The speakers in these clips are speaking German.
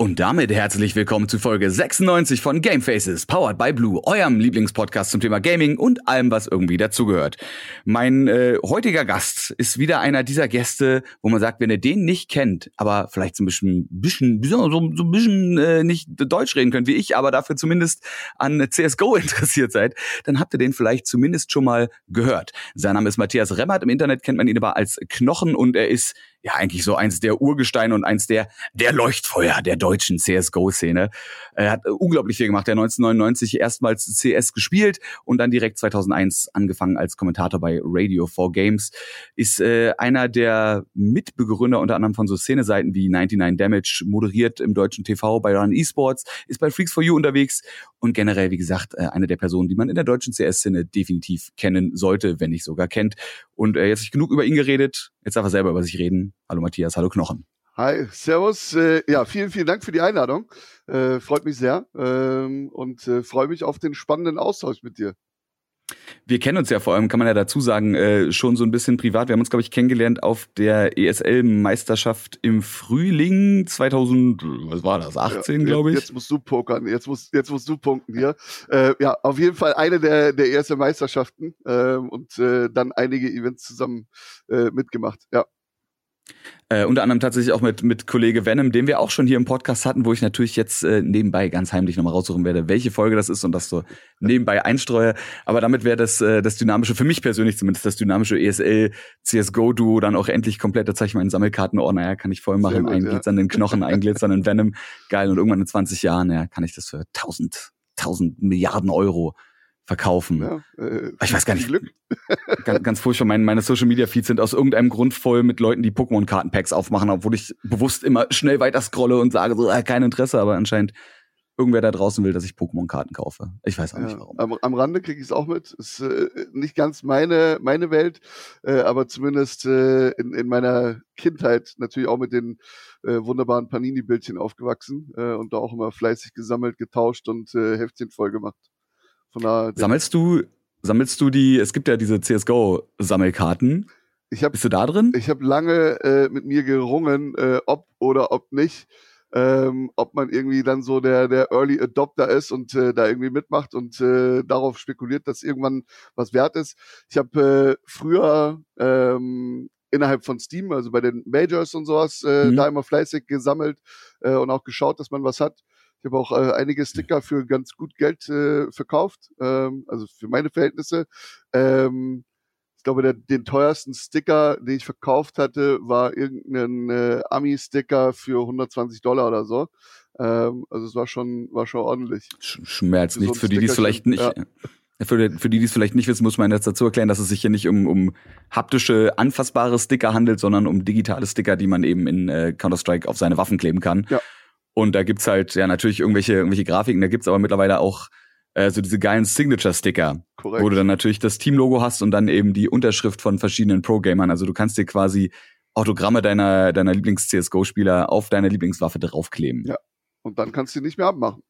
Und damit herzlich willkommen zu Folge 96 von Game Faces, powered by Blue, eurem Lieblingspodcast zum Thema Gaming und allem, was irgendwie dazugehört. Mein äh, heutiger Gast ist wieder einer dieser Gäste, wo man sagt, wenn ihr den nicht kennt, aber vielleicht so ein bisschen, bisschen so, so ein bisschen äh, nicht Deutsch reden könnt wie ich, aber dafür zumindest an CSGO interessiert seid, dann habt ihr den vielleicht zumindest schon mal gehört. Sein Name ist Matthias Remmert, im Internet kennt man ihn aber als Knochen und er ist ja eigentlich so eins der Urgesteine und eins der der Leuchtfeuer der deutschen CS:GO-Szene. Er hat unglaublich viel gemacht. Er hat 1999 erstmals CS gespielt und dann direkt 2001 angefangen als Kommentator bei Radio 4 Games. Ist äh, einer der Mitbegründer unter anderem von so Szene-Seiten wie 99 Damage, moderiert im deutschen TV bei Run Esports, ist bei Freaks for You unterwegs und generell, wie gesagt, äh, eine der Personen, die man in der deutschen CS-Szene definitiv kennen sollte, wenn nicht sogar kennt. Und äh, jetzt ich genug über ihn geredet. Jetzt darf er selber über sich reden. Hallo Matthias, hallo Knochen. Hi, Servus. Äh, ja, vielen, vielen Dank für die Einladung. Äh, freut mich sehr ähm, und äh, freue mich auf den spannenden Austausch mit dir. Wir kennen uns ja vor allem, kann man ja dazu sagen, äh, schon so ein bisschen privat. Wir haben uns, glaube ich, kennengelernt auf der ESL-Meisterschaft im Frühling 2000, was war das, 18, ja, glaube ich. Jetzt musst du pokern, jetzt musst, jetzt musst du punkten hier. Äh, ja, auf jeden Fall eine der, der ESL-Meisterschaften äh, und dann einige Events zusammen mitgemacht, ja. Äh, unter anderem tatsächlich auch mit, mit Kollege Venom, den wir auch schon hier im Podcast hatten, wo ich natürlich jetzt äh, nebenbei ganz heimlich nochmal raussuchen werde, welche Folge das ist und das so nebenbei einstreue. Aber damit wäre das, äh, das dynamische, für mich persönlich zumindest, das dynamische ESL CSGO-Duo dann auch endlich komplett. Da zeige ich meinen Sammelkarten, oh naja, kann ich voll machen, gut, einglitzernden ja. Knochen, einglitzernden Venom, geil. Und irgendwann in 20 Jahren, ja, kann ich das für 1000, 1000 Milliarden Euro verkaufen. Ja, äh, ich weiß gar nicht. Glück. ganz, ganz furchtbar. Meine, meine Social Media Feeds sind aus irgendeinem Grund voll mit Leuten, die Pokémon-Kartenpacks aufmachen, obwohl ich bewusst immer schnell weiter scrolle und sage so, äh, kein Interesse, aber anscheinend irgendwer da draußen will, dass ich Pokémon-Karten kaufe. Ich weiß auch ja, nicht warum. Am, am Rande kriege ich es auch mit. Ist äh, nicht ganz meine, meine Welt, äh, aber zumindest äh, in, in meiner Kindheit natürlich auch mit den äh, wunderbaren Panini-Bildchen aufgewachsen äh, und da auch immer fleißig gesammelt, getauscht und äh, Heftchen voll gemacht. Von der sammelst du, sammelst du die, es gibt ja diese CSGO-Sammelkarten. Ich hab, Bist du da drin? Ich habe lange äh, mit mir gerungen, äh, ob oder ob nicht. Ähm, ob man irgendwie dann so der, der Early Adopter ist und äh, da irgendwie mitmacht und äh, darauf spekuliert, dass irgendwann was wert ist. Ich habe äh, früher ähm, innerhalb von Steam, also bei den Majors und sowas, äh, mhm. da immer fleißig gesammelt äh, und auch geschaut, dass man was hat. Ich habe auch äh, einige Sticker für ganz gut Geld äh, verkauft, ähm, also für meine Verhältnisse. Ähm, ich glaube, der, den teuersten Sticker, den ich verkauft hatte, war irgendein äh, Ami-Sticker für 120 Dollar oder so. Ähm, also es war schon, war schon ordentlich. Schmerz nicht. Für die, die es vielleicht nicht. Ja. Für, für die, die es vielleicht nicht wissen, muss man jetzt dazu erklären, dass es sich hier nicht um, um haptische, anfassbare Sticker handelt, sondern um digitale Sticker, die man eben in äh, Counter-Strike auf seine Waffen kleben kann. Ja. Und da gibt's halt ja natürlich irgendwelche, irgendwelche Grafiken, da gibt's aber mittlerweile auch äh, so diese geilen Signature-Sticker, wo du dann natürlich das Team-Logo hast und dann eben die Unterschrift von verschiedenen Pro-Gamern. Also du kannst dir quasi Autogramme deiner, deiner Lieblings-CSGO-Spieler auf deiner Lieblingswaffe draufkleben. Ja. Und dann kannst du ihn nicht mehr abmachen.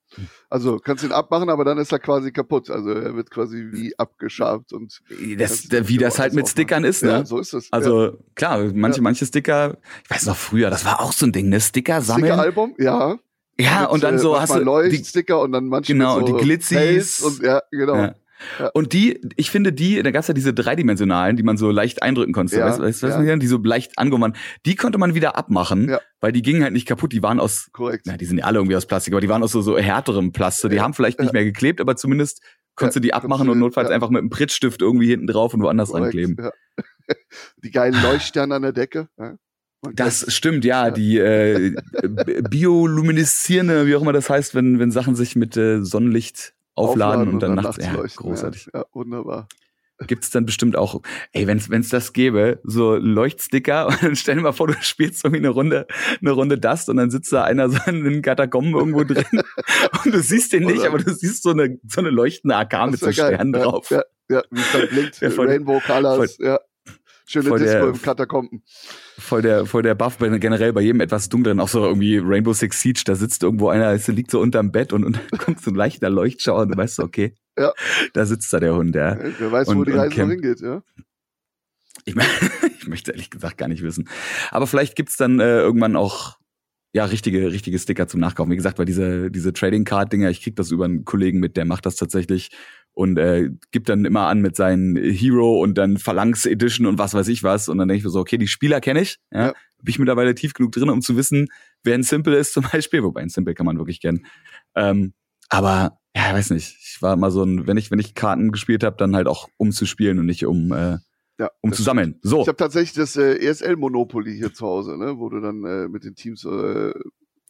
Also kannst du ihn abmachen, aber dann ist er quasi kaputt. Also er wird quasi wie abgeschabt und das, wie das halt mit Stickern ist, ne? Ja, so ist es. Also ja. klar, manche ja. manche Sticker, ich weiß noch früher, das war auch so ein Ding, ne? Sticker sammeln. Sticker-Album, ja. Ja, mit, und dann so äh, hast du Leuchtsticker und dann manchmal genau, so die Glitzis und ja, genau. Ja. Ja. Und die, ich finde die, da gab's ja diese dreidimensionalen, die man so leicht eindrücken konnte, ja, weißt, weißt, ja. die so leicht angenommen, die konnte man wieder abmachen, ja. weil die gingen halt nicht kaputt, die waren aus, korrekt, na, die sind ja alle irgendwie aus Plastik, aber die waren aus so, so härterem Plastik, die haben vielleicht nicht mehr geklebt, aber zumindest konntest du die abmachen und notfalls einfach mit einem Prittstift irgendwie hinten drauf und woanders korrekt, rankleben. Die geilen Leuchtsterne an der Decke. Das stimmt, ja, ja. die äh, biolumineszierende, wie auch immer das heißt, wenn, wenn Sachen sich mit äh, Sonnenlicht aufladen, und, und dann, nachts, nachts ja, großartig. Ja, wunderbar. Gibt's dann bestimmt auch, ey, wenn's wenn's das gäbe, so Leuchtsticker und dann stell dir mal vor, du spielst irgendwie eine Runde, eine Runde Dust und dann sitzt da einer so in den Katakomben irgendwo drin und du siehst den nicht, aber du siehst so eine, so eine leuchtende AK mit so Sternen drauf. Ja, ja, wie es dann blinkt, Rainbow Colors, ja. Schöne voll Disco der, im Katakomben. Voll der, voll der Buff, generell bei jedem etwas dunkleren, auch so irgendwie Rainbow Six Siege, da sitzt irgendwo einer, liegt so unterm Bett und, und kommt so ein leichter Leuchtschauer und du weißt so, okay, ja. da sitzt da der Hund, ja. Wer weiß, und, wo die Reise noch hingeht, ja. Ich, mein, ich möchte ehrlich gesagt gar nicht wissen. Aber vielleicht gibt's dann äh, irgendwann auch ja, richtige, richtige Sticker zum Nachkaufen. Wie gesagt, weil diese, diese Trading Card Dinger, ich krieg das über einen Kollegen mit, der macht das tatsächlich und äh, gibt dann immer an mit seinen Hero und dann Phalanx Edition und was weiß ich was. Und dann denke ich mir so, okay, die Spieler kenne ich, ja, ja. bin ich mittlerweile tief genug drin, um zu wissen, wer ein Simple ist zum Beispiel, wobei ein Simple kann man wirklich kennen. Ähm, aber ja, weiß nicht. Ich war immer so ein, wenn ich, wenn ich Karten gespielt habe, dann halt auch um zu spielen und nicht um äh, ja, um zu sammeln. So. Ich habe tatsächlich das äh, ESL Monopoly hier zu Hause, ne, wo du dann äh, mit den Teams äh,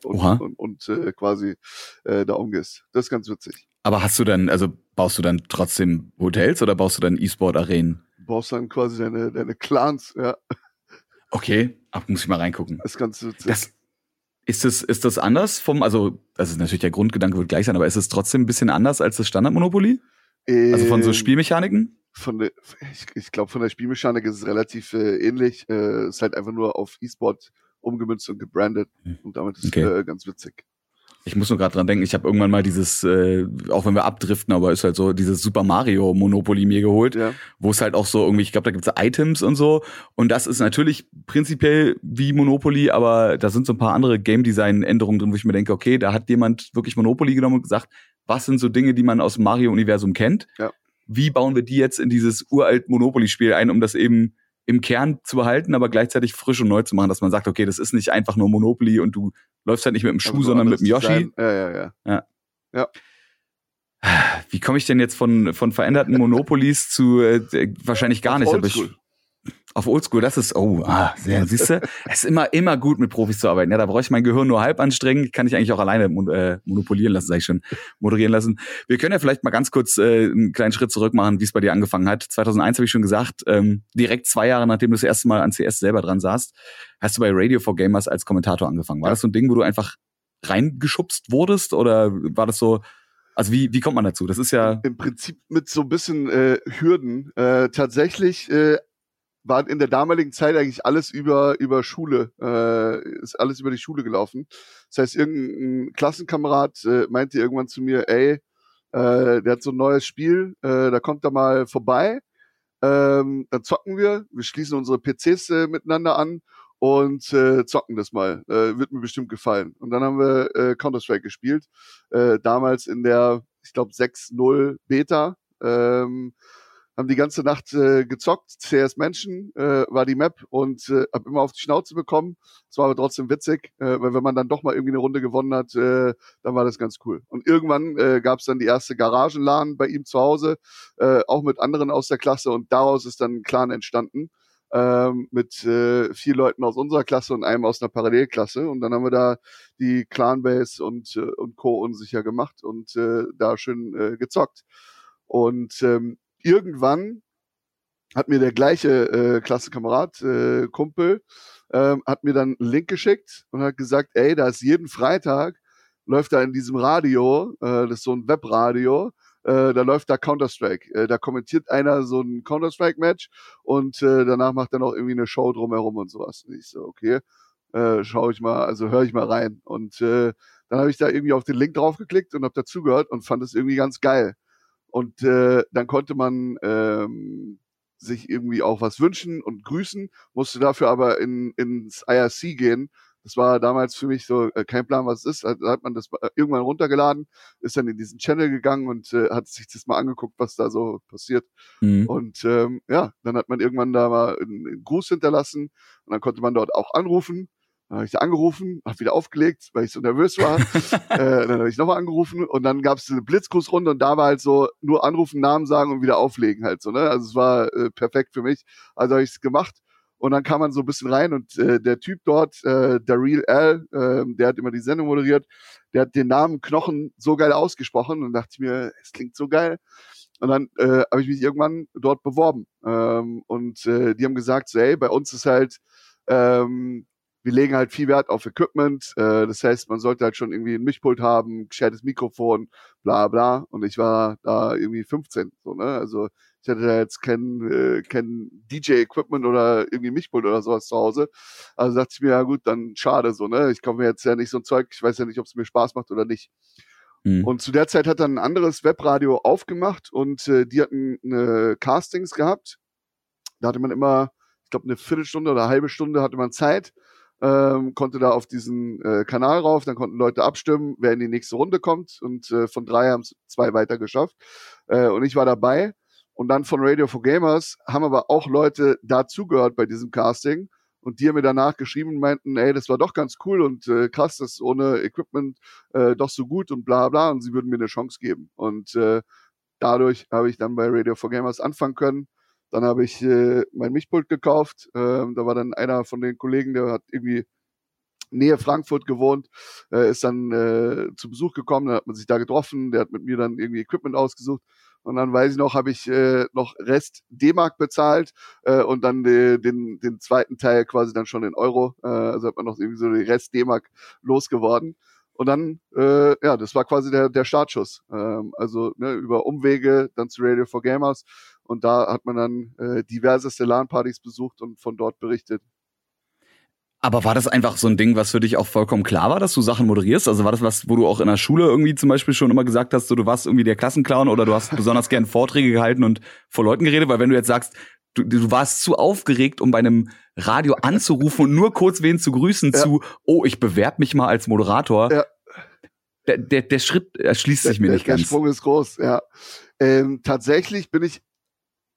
und, und, und äh, quasi äh, da umgehst. Das ist ganz witzig. Aber hast du dann, also baust du dann trotzdem Hotels oder baust du dann E-Sport-Arenen? Baust dann quasi deine, deine Clans, ja. Okay, Ach, muss ich mal reingucken. Das ist ganz witzig. Das, ist das, ist das anders vom, also, das ist natürlich der Grundgedanke wird gleich sein, aber ist es trotzdem ein bisschen anders als das Standard-Monopoly? Ähm, also von so ähm, Spielmechaniken? Von der, ich, ich glaube, von der Spielmechanik ist es relativ äh, ähnlich. Äh, ist halt einfach nur auf E-Sport umgemünzt und gebrandet. Hm. Und damit ist okay. äh, ganz witzig. Ich muss nur gerade dran denken, ich habe irgendwann mal dieses, äh, auch wenn wir abdriften, aber ist halt so, dieses Super Mario Monopoly mir geholt, ja. wo es halt auch so irgendwie, ich glaube, da gibt's Items und so. Und das ist natürlich prinzipiell wie Monopoly, aber da sind so ein paar andere Game Design Änderungen drin, wo ich mir denke, okay, da hat jemand wirklich Monopoly genommen und gesagt, was sind so Dinge, die man aus dem Mario-Universum kennt? Ja. Wie bauen wir die jetzt in dieses uralt Monopoly-Spiel ein, um das eben im Kern zu behalten, aber gleichzeitig frisch und neu zu machen, dass man sagt, okay, das ist nicht einfach nur Monopoly und du läufst halt nicht mit dem Schuh, sondern mit dem Yoshi. Ja, ja, ja. ja. ja. Wie komme ich denn jetzt von, von veränderten Monopolies zu äh, wahrscheinlich gar nicht, aber ich, auf Oldschool, das ist, oh, ah, sehr, siehst du? Es ist immer, immer gut, mit Profis zu arbeiten. Ja, da brauche ich mein Gehirn nur halb anstrengen, kann ich eigentlich auch alleine äh, monopolieren lassen, sag ich schon, moderieren lassen. Wir können ja vielleicht mal ganz kurz äh, einen kleinen Schritt zurück machen, wie es bei dir angefangen hat. 2001 habe ich schon gesagt, ähm, direkt zwei Jahre, nachdem du das erste Mal an CS selber dran saßt, hast du bei Radio for Gamers als Kommentator angefangen. War das so ein Ding, wo du einfach reingeschubst wurdest oder war das so, also wie, wie kommt man dazu? Das ist ja. Im Prinzip mit so ein bisschen äh, Hürden. Äh, tatsächlich äh, war in der damaligen Zeit eigentlich alles über, über Schule, äh, ist alles über die Schule gelaufen. Das heißt, irgendein Klassenkamerad äh, meinte irgendwann zu mir, ey, äh, der hat so ein neues Spiel, äh, da kommt er mal vorbei, ähm, dann zocken wir, wir schließen unsere PCs äh, miteinander an und äh, zocken das mal. Äh, wird mir bestimmt gefallen. Und dann haben wir äh, Counter-Strike gespielt, äh, damals in der, ich glaube, 6.0 Beta. Ähm, haben die ganze Nacht äh, gezockt. CS Menschen äh, war die Map und äh, habe immer auf die Schnauze bekommen. Es war aber trotzdem witzig, äh, weil wenn man dann doch mal irgendwie eine Runde gewonnen hat, äh, dann war das ganz cool. Und irgendwann äh, gab es dann die erste Garagenladen bei ihm zu Hause, äh, auch mit anderen aus der Klasse und daraus ist dann ein Clan entstanden. Ähm, mit äh, vier Leuten aus unserer Klasse und einem aus einer Parallelklasse. Und dann haben wir da die Clanbase und, äh, und Co. unsicher gemacht und äh, da schön äh, gezockt. Und ähm, irgendwann hat mir der gleiche äh, Klassenkamerad, äh, Kumpel, äh, hat mir dann einen Link geschickt und hat gesagt, ey, da ist jeden Freitag, läuft da in diesem Radio, äh, das ist so ein Webradio, äh, da läuft da Counter-Strike. Äh, da kommentiert einer so ein Counter-Strike-Match und äh, danach macht er noch irgendwie eine Show drumherum und sowas. Und ich so, okay, äh, schaue ich mal, also höre ich mal rein. Und äh, dann habe ich da irgendwie auf den Link draufgeklickt und habe dazugehört und fand es irgendwie ganz geil. Und äh, dann konnte man ähm, sich irgendwie auch was wünschen und grüßen, musste dafür aber in, ins IRC gehen. Das war damals für mich so äh, kein Plan, was es ist. Da hat man das äh, irgendwann runtergeladen, ist dann in diesen Channel gegangen und äh, hat sich das mal angeguckt, was da so passiert. Mhm. Und ähm, ja, dann hat man irgendwann da mal einen, einen Gruß hinterlassen und dann konnte man dort auch anrufen dann habe ich da angerufen, habe wieder aufgelegt, weil ich so nervös war. äh, dann habe ich nochmal angerufen und dann gab es eine Blitzkursrunde und da war halt so nur anrufen, Namen sagen und wieder auflegen halt so. Ne? Also es war äh, perfekt für mich. Also habe ich es gemacht und dann kam man so ein bisschen rein und äh, der Typ dort, äh, Daryl L, äh, der hat immer die Sendung moderiert, der hat den Namen Knochen so geil ausgesprochen und dachte ich mir, es klingt so geil. Und dann äh, habe ich mich irgendwann dort beworben ähm, und äh, die haben gesagt, so, hey, bei uns ist halt ähm, wir legen halt viel Wert auf Equipment. Äh, das heißt, man sollte halt schon irgendwie ein Mischpult haben, gescheites Mikrofon, bla bla. Und ich war da irgendwie 15. So, ne? Also ich hatte da jetzt kein, äh, kein DJ-Equipment oder irgendwie Mischpult oder sowas zu Hause. Also dachte ich mir, ja gut, dann schade so, ne? Ich komme jetzt ja nicht so ein Zeug, ich weiß ja nicht, ob es mir Spaß macht oder nicht. Mhm. Und zu der Zeit hat dann ein anderes Webradio aufgemacht und äh, die hatten eine Castings gehabt. Da hatte man immer ich glaube, eine Viertelstunde oder eine halbe Stunde hatte man Zeit, ähm, konnte da auf diesen äh, Kanal rauf, dann konnten Leute abstimmen, wer in die nächste Runde kommt. Und äh, von drei haben es zwei weiter geschafft. Äh, und ich war dabei. Und dann von Radio for Gamers haben aber auch Leute dazugehört bei diesem Casting. Und die haben mir danach geschrieben und meinten, ey, das war doch ganz cool und äh, krass, das ohne Equipment äh, doch so gut und bla bla. Und sie würden mir eine Chance geben. Und äh, dadurch habe ich dann bei Radio for Gamers anfangen können dann habe ich äh, mein Mischpult gekauft. Ähm, da war dann einer von den Kollegen, der hat irgendwie Nähe Frankfurt gewohnt, äh, ist dann äh, zu Besuch gekommen, dann hat man sich da getroffen, der hat mit mir dann irgendwie Equipment ausgesucht. Und dann weiß ich noch, habe ich äh, noch Rest D-Mark bezahlt äh, und dann äh, den, den zweiten Teil quasi dann schon in Euro. Äh, also hat man noch irgendwie so die Rest D-Mark losgeworden. Und dann, äh, ja, das war quasi der, der Startschuss. Ähm, also ne, über Umwege dann zu Radio for Gamers. Und da hat man dann äh, diverseste LAN-Partys besucht und von dort berichtet. Aber war das einfach so ein Ding, was für dich auch vollkommen klar war, dass du Sachen moderierst? Also war das was, wo du auch in der Schule irgendwie zum Beispiel schon immer gesagt hast, so, du warst irgendwie der Klassenclown oder du hast besonders gern Vorträge gehalten und vor Leuten geredet? Weil wenn du jetzt sagst, du, du warst zu aufgeregt, um bei einem Radio anzurufen und nur kurz wen zu grüßen ja. zu, oh, ich bewerb mich mal als Moderator. Ja. Der, der, der Schritt erschließt sich mir der, nicht ganz. Der Sprung ist groß, ja. Ähm, tatsächlich bin ich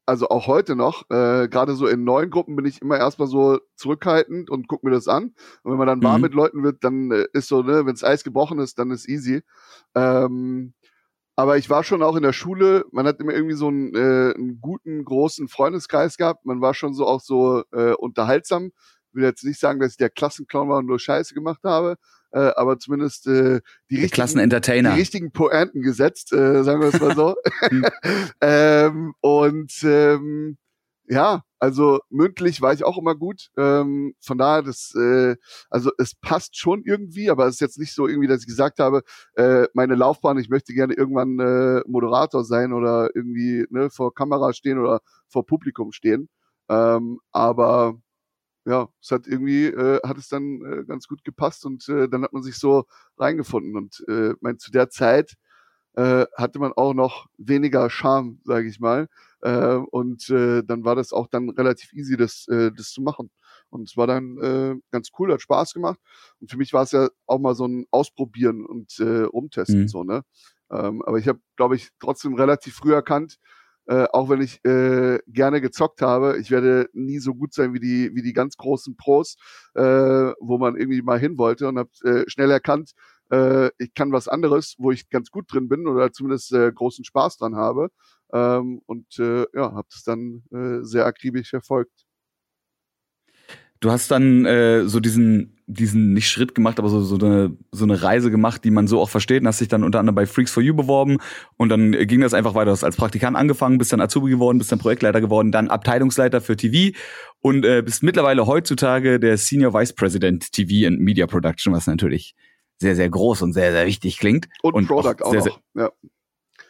also auch heute noch, äh, gerade so in neuen Gruppen bin ich immer erstmal so zurückhaltend und guck mir das an. Und wenn man dann warm mhm. mit Leuten wird, dann äh, ist so, ne, wenns Eis gebrochen ist, dann ist easy. Ähm, aber ich war schon auch in der Schule, man hat immer irgendwie so einen, äh, einen guten, großen Freundeskreis gehabt. Man war schon so auch so äh, unterhaltsam. Ich will jetzt nicht sagen, dass ich der Klassenclown war und nur Scheiße gemacht habe, äh, aber zumindest äh, die, richtigen, die richtigen Pointen gesetzt, äh, sagen wir es mal so. Hm. ähm, und ähm, ja, also mündlich war ich auch immer gut. Ähm, von daher, das, äh, also es passt schon irgendwie, aber es ist jetzt nicht so irgendwie, dass ich gesagt habe, äh, meine Laufbahn, ich möchte gerne irgendwann äh, Moderator sein oder irgendwie ne, vor Kamera stehen oder vor Publikum stehen. Ähm, aber ja, es hat irgendwie, äh, hat es dann äh, ganz gut gepasst und äh, dann hat man sich so reingefunden. Und äh, mein, zu der Zeit äh, hatte man auch noch weniger Charme, sage ich mal. Äh, und äh, dann war das auch dann relativ easy, das, äh, das zu machen. Und es war dann äh, ganz cool, hat Spaß gemacht. Und für mich war es ja auch mal so ein Ausprobieren und äh, Umtesten, mhm. so, ne? Ähm, aber ich habe, glaube ich, trotzdem relativ früh erkannt, äh, auch wenn ich äh, gerne gezockt habe, ich werde nie so gut sein wie die, wie die ganz großen Pros, äh, wo man irgendwie mal hin wollte und habe äh, schnell erkannt, äh, ich kann was anderes, wo ich ganz gut drin bin oder zumindest äh, großen Spaß dran habe. Ähm, und äh, ja, habe das dann äh, sehr akribisch verfolgt. Du hast dann äh, so diesen, diesen nicht Schritt gemacht, aber so, so, eine, so eine Reise gemacht, die man so auch versteht und hast dich dann unter anderem bei Freaks for You beworben und dann ging das einfach weiter. Du hast als Praktikant angefangen, bist dann Azubi geworden, bist dann Projektleiter geworden, dann Abteilungsleiter für TV und äh, bist mittlerweile heutzutage der Senior Vice President TV and Media Production, was natürlich sehr, sehr groß und sehr, sehr wichtig klingt. Und, und Product auch, sehr, auch noch. ja.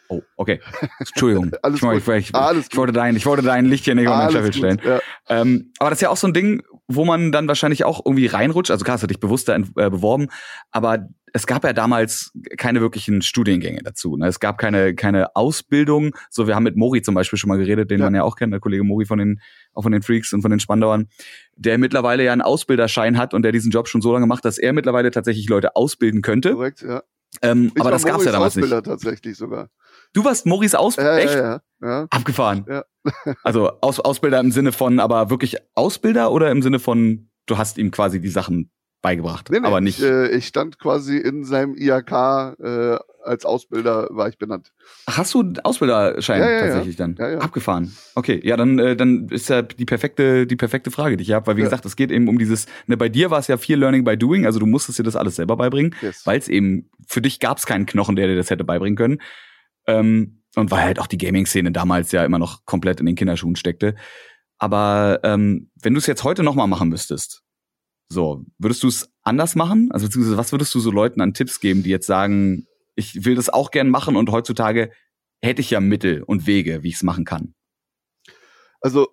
Oh, okay. Entschuldigung. Alles ich, gut. Ich, ich, ich, wollte dein, ich wollte dein Licht hier nicht auf den Scheffel stellen. Ja. Ähm, aber das ist ja auch so ein Ding, wo man dann wahrscheinlich auch irgendwie reinrutscht. Also klar, hast du dich bewusster äh, beworben, aber es gab ja damals keine wirklichen Studiengänge dazu. Ne? Es gab keine, keine Ausbildung. So, wir haben mit Mori zum Beispiel schon mal geredet, den ja. man ja auch kennt, der Kollege Mori von den, auch von den Freaks und von den Spandauern, der mittlerweile ja einen Ausbilderschein hat und der diesen Job schon so lange macht, dass er mittlerweile tatsächlich Leute ausbilden könnte. Korrekt, ja. Ähm, aber das gab's ja damals Ausbilder nicht. tatsächlich sogar. Du warst Moris Ausbilder? Ja, Echt? Ja, ja, Abgefahren. Ja. also Aus Ausbilder im Sinne von, aber wirklich Ausbilder oder im Sinne von, du hast ihm quasi die Sachen beigebracht, nee, nee, aber nicht. Ich, äh, ich stand quasi in seinem IHK äh, als Ausbilder war ich benannt. Hast du Ausbilderschein ja, ja, tatsächlich ja. dann? Abgefahren. Okay, ja, dann, äh, dann ist ja die perfekte, die perfekte Frage, die ich habe, weil wie gesagt, es geht eben um dieses, ne, bei dir war es ja viel Learning by Doing, also du musstest dir das alles selber beibringen, yes. weil es eben, für dich gab es keinen Knochen, der dir das hätte beibringen können. Ähm, und weil halt auch die Gaming-Szene damals ja immer noch komplett in den Kinderschuhen steckte. Aber ähm, wenn du es jetzt heute nochmal machen müsstest, so, würdest du es anders machen? Also beziehungsweise was würdest du so Leuten an Tipps geben, die jetzt sagen, ich will das auch gern machen und heutzutage hätte ich ja Mittel und Wege, wie ich es machen kann? Also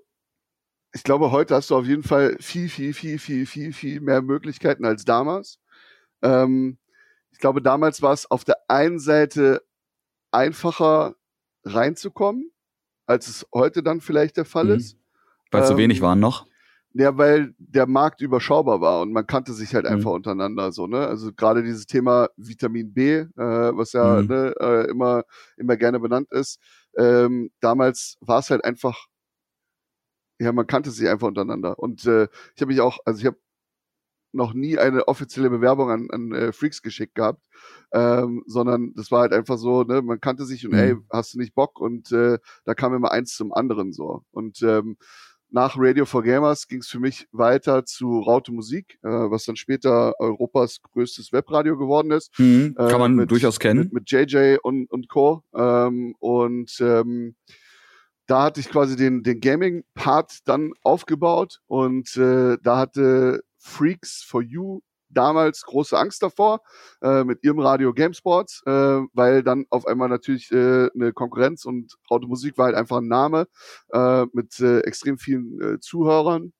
ich glaube, heute hast du auf jeden Fall viel, viel, viel, viel, viel, viel mehr Möglichkeiten als damals. Ähm, ich glaube, damals war es auf der einen Seite einfacher reinzukommen, als es heute dann vielleicht der Fall mhm. ist. Weil ähm, so wenig waren noch? Ja, weil der Markt überschaubar war und man kannte sich halt mhm. einfach untereinander so, ne? Also gerade dieses Thema Vitamin B, äh, was ja mhm. ne, äh, immer, immer gerne benannt ist. Ähm, damals war es halt einfach, ja, man kannte sich einfach untereinander. Und äh, ich habe mich auch, also ich habe noch nie eine offizielle Bewerbung an, an äh, Freaks geschickt gehabt, ähm, sondern das war halt einfach so, ne, man kannte sich und mhm. ey, hast du nicht Bock? Und äh, da kam immer eins zum anderen so. Und ähm, nach Radio for Gamers ging es für mich weiter zu Raute Musik, äh, was dann später Europas größtes Webradio geworden ist. Mhm, kann man mit, durchaus kennen. Mit, mit JJ und, und Co. Ähm, und ähm, da hatte ich quasi den, den Gaming-Part dann aufgebaut und äh, da hatte Freaks for You damals große Angst davor äh, mit ihrem Radio GameSports, äh, weil dann auf einmal natürlich äh, eine Konkurrenz und Automusik war halt einfach ein Name äh, mit äh, extrem vielen äh, Zuhörern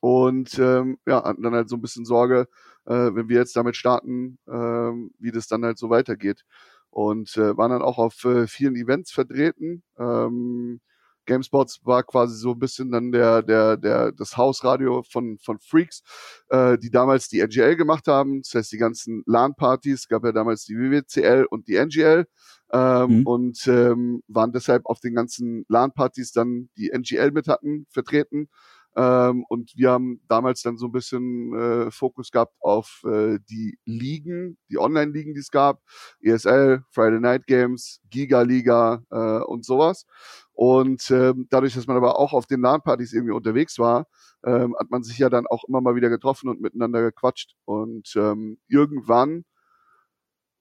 und ähm, ja, hatten dann halt so ein bisschen Sorge, äh, wenn wir jetzt damit starten, äh, wie das dann halt so weitergeht und äh, waren dann auch auf äh, vielen Events vertreten. Ähm, GameSpots war quasi so ein bisschen dann der, der, der, das Hausradio von, von Freaks, äh, die damals die NGL gemacht haben. Das heißt, die ganzen LAN-Partys, gab ja damals die WWCL und die NGL. Ähm, mhm. und ähm, waren deshalb auf den ganzen LAN-Partys dann die NGL mit hatten, vertreten. Ähm, und wir haben damals dann so ein bisschen äh, Fokus gehabt auf äh, die Ligen, die Online-Ligen, die es gab, ESL, Friday Night Games, Giga Liga äh, und sowas. Und ähm, dadurch, dass man aber auch auf den LAN-Partys irgendwie unterwegs war, ähm, hat man sich ja dann auch immer mal wieder getroffen und miteinander gequatscht. Und ähm, irgendwann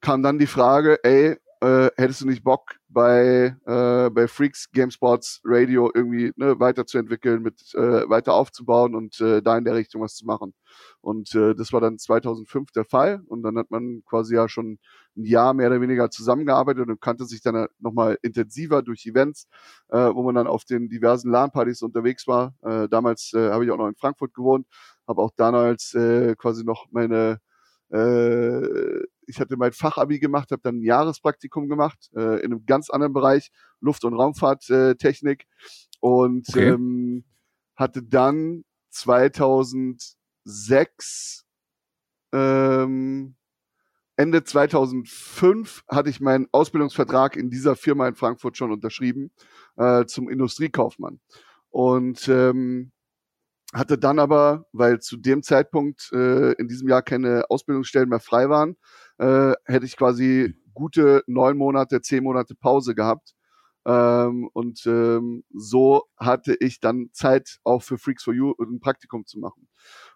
kam dann die Frage, ey, äh, hättest du nicht Bock bei äh, bei Freaks GameSports Radio irgendwie ne, weiterzuentwickeln, mit äh, weiter aufzubauen und äh, da in der Richtung was zu machen. Und äh, das war dann 2005 der Fall und dann hat man quasi ja schon ein Jahr mehr oder weniger zusammengearbeitet und kannte sich dann nochmal intensiver durch Events, äh, wo man dann auf den diversen LAN-Partys unterwegs war. Äh, damals äh, habe ich auch noch in Frankfurt gewohnt, habe auch damals äh, quasi noch meine äh, ich hatte mein Fachabi gemacht, habe dann ein Jahrespraktikum gemacht äh, in einem ganz anderen Bereich, Luft- und Raumfahrttechnik und okay. ähm, hatte dann 2006 ähm, Ende 2005 hatte ich meinen Ausbildungsvertrag in dieser Firma in Frankfurt schon unterschrieben äh, zum Industriekaufmann und ähm, hatte dann aber, weil zu dem Zeitpunkt äh, in diesem Jahr keine Ausbildungsstellen mehr frei waren, äh, hätte ich quasi gute neun Monate, zehn Monate Pause gehabt. Ähm, und ähm, so hatte ich dann Zeit auch für Freaks for You ein Praktikum zu machen.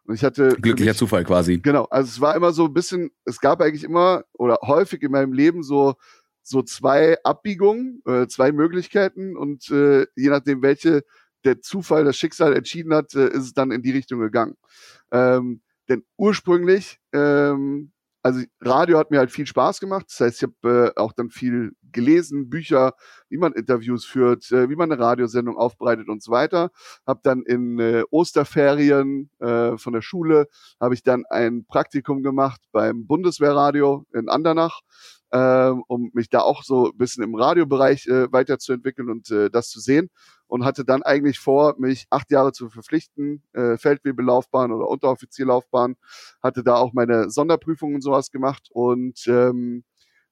Und ich hatte glücklicher mich, Zufall quasi. Genau, also es war immer so ein bisschen, es gab eigentlich immer oder häufig in meinem Leben so so zwei Abbiegungen, äh, zwei Möglichkeiten und äh, je nachdem welche der Zufall, das Schicksal entschieden hat, äh, ist es dann in die Richtung gegangen. Ähm, denn ursprünglich, ähm, also Radio hat mir halt viel Spaß gemacht. Das heißt, ich habe äh, auch dann viel gelesen, Bücher, wie man Interviews führt, äh, wie man eine Radiosendung aufbereitet und so weiter. Habe dann in äh, Osterferien äh, von der Schule habe ich dann ein Praktikum gemacht beim Bundeswehrradio in Andernach ähm, um mich da auch so ein bisschen im Radiobereich äh, weiterzuentwickeln und äh, das zu sehen. Und hatte dann eigentlich vor, mich acht Jahre zu verpflichten, äh, Feldwebellaufbahn oder Unteroffizierlaufbahn. Hatte da auch meine Sonderprüfungen und sowas gemacht. Und ähm,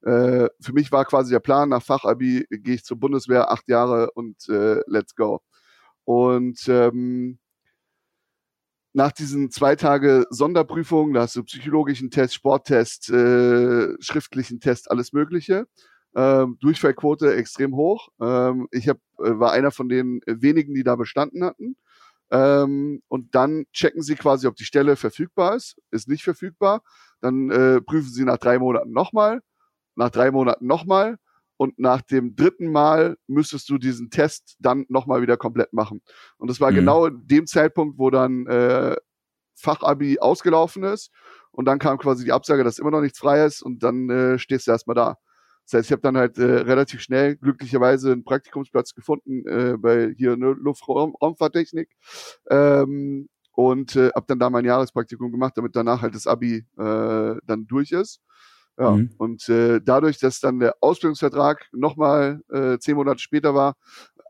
äh, für mich war quasi der Plan, nach Fachabi gehe ich zur Bundeswehr, acht Jahre und äh, let's go. Und ähm, nach diesen zwei Tage Sonderprüfungen, da hast du psychologischen Test, Sporttest, äh, schriftlichen Test, alles Mögliche. Ähm, Durchfallquote extrem hoch. Ähm, ich hab, äh, war einer von den wenigen, die da bestanden hatten. Ähm, und dann checken sie quasi, ob die Stelle verfügbar ist. Ist nicht verfügbar. Dann äh, prüfen sie nach drei Monaten nochmal. Nach drei Monaten nochmal und nach dem dritten Mal müsstest du diesen Test dann nochmal wieder komplett machen. Und das war mhm. genau dem Zeitpunkt, wo dann äh, Fachabi ausgelaufen ist und dann kam quasi die Absage, dass immer noch nichts frei ist und dann äh, stehst du erstmal da. Das heißt, ich habe dann halt äh, relativ schnell glücklicherweise einen Praktikumsplatz gefunden äh, bei hier ne, Luftraumfahrttechnik ähm, und äh, habe dann da mein Jahrespraktikum gemacht, damit danach halt das Abi äh, dann durch ist. Ja, mhm. und äh, dadurch, dass dann der Ausbildungsvertrag nochmal äh, zehn Monate später war,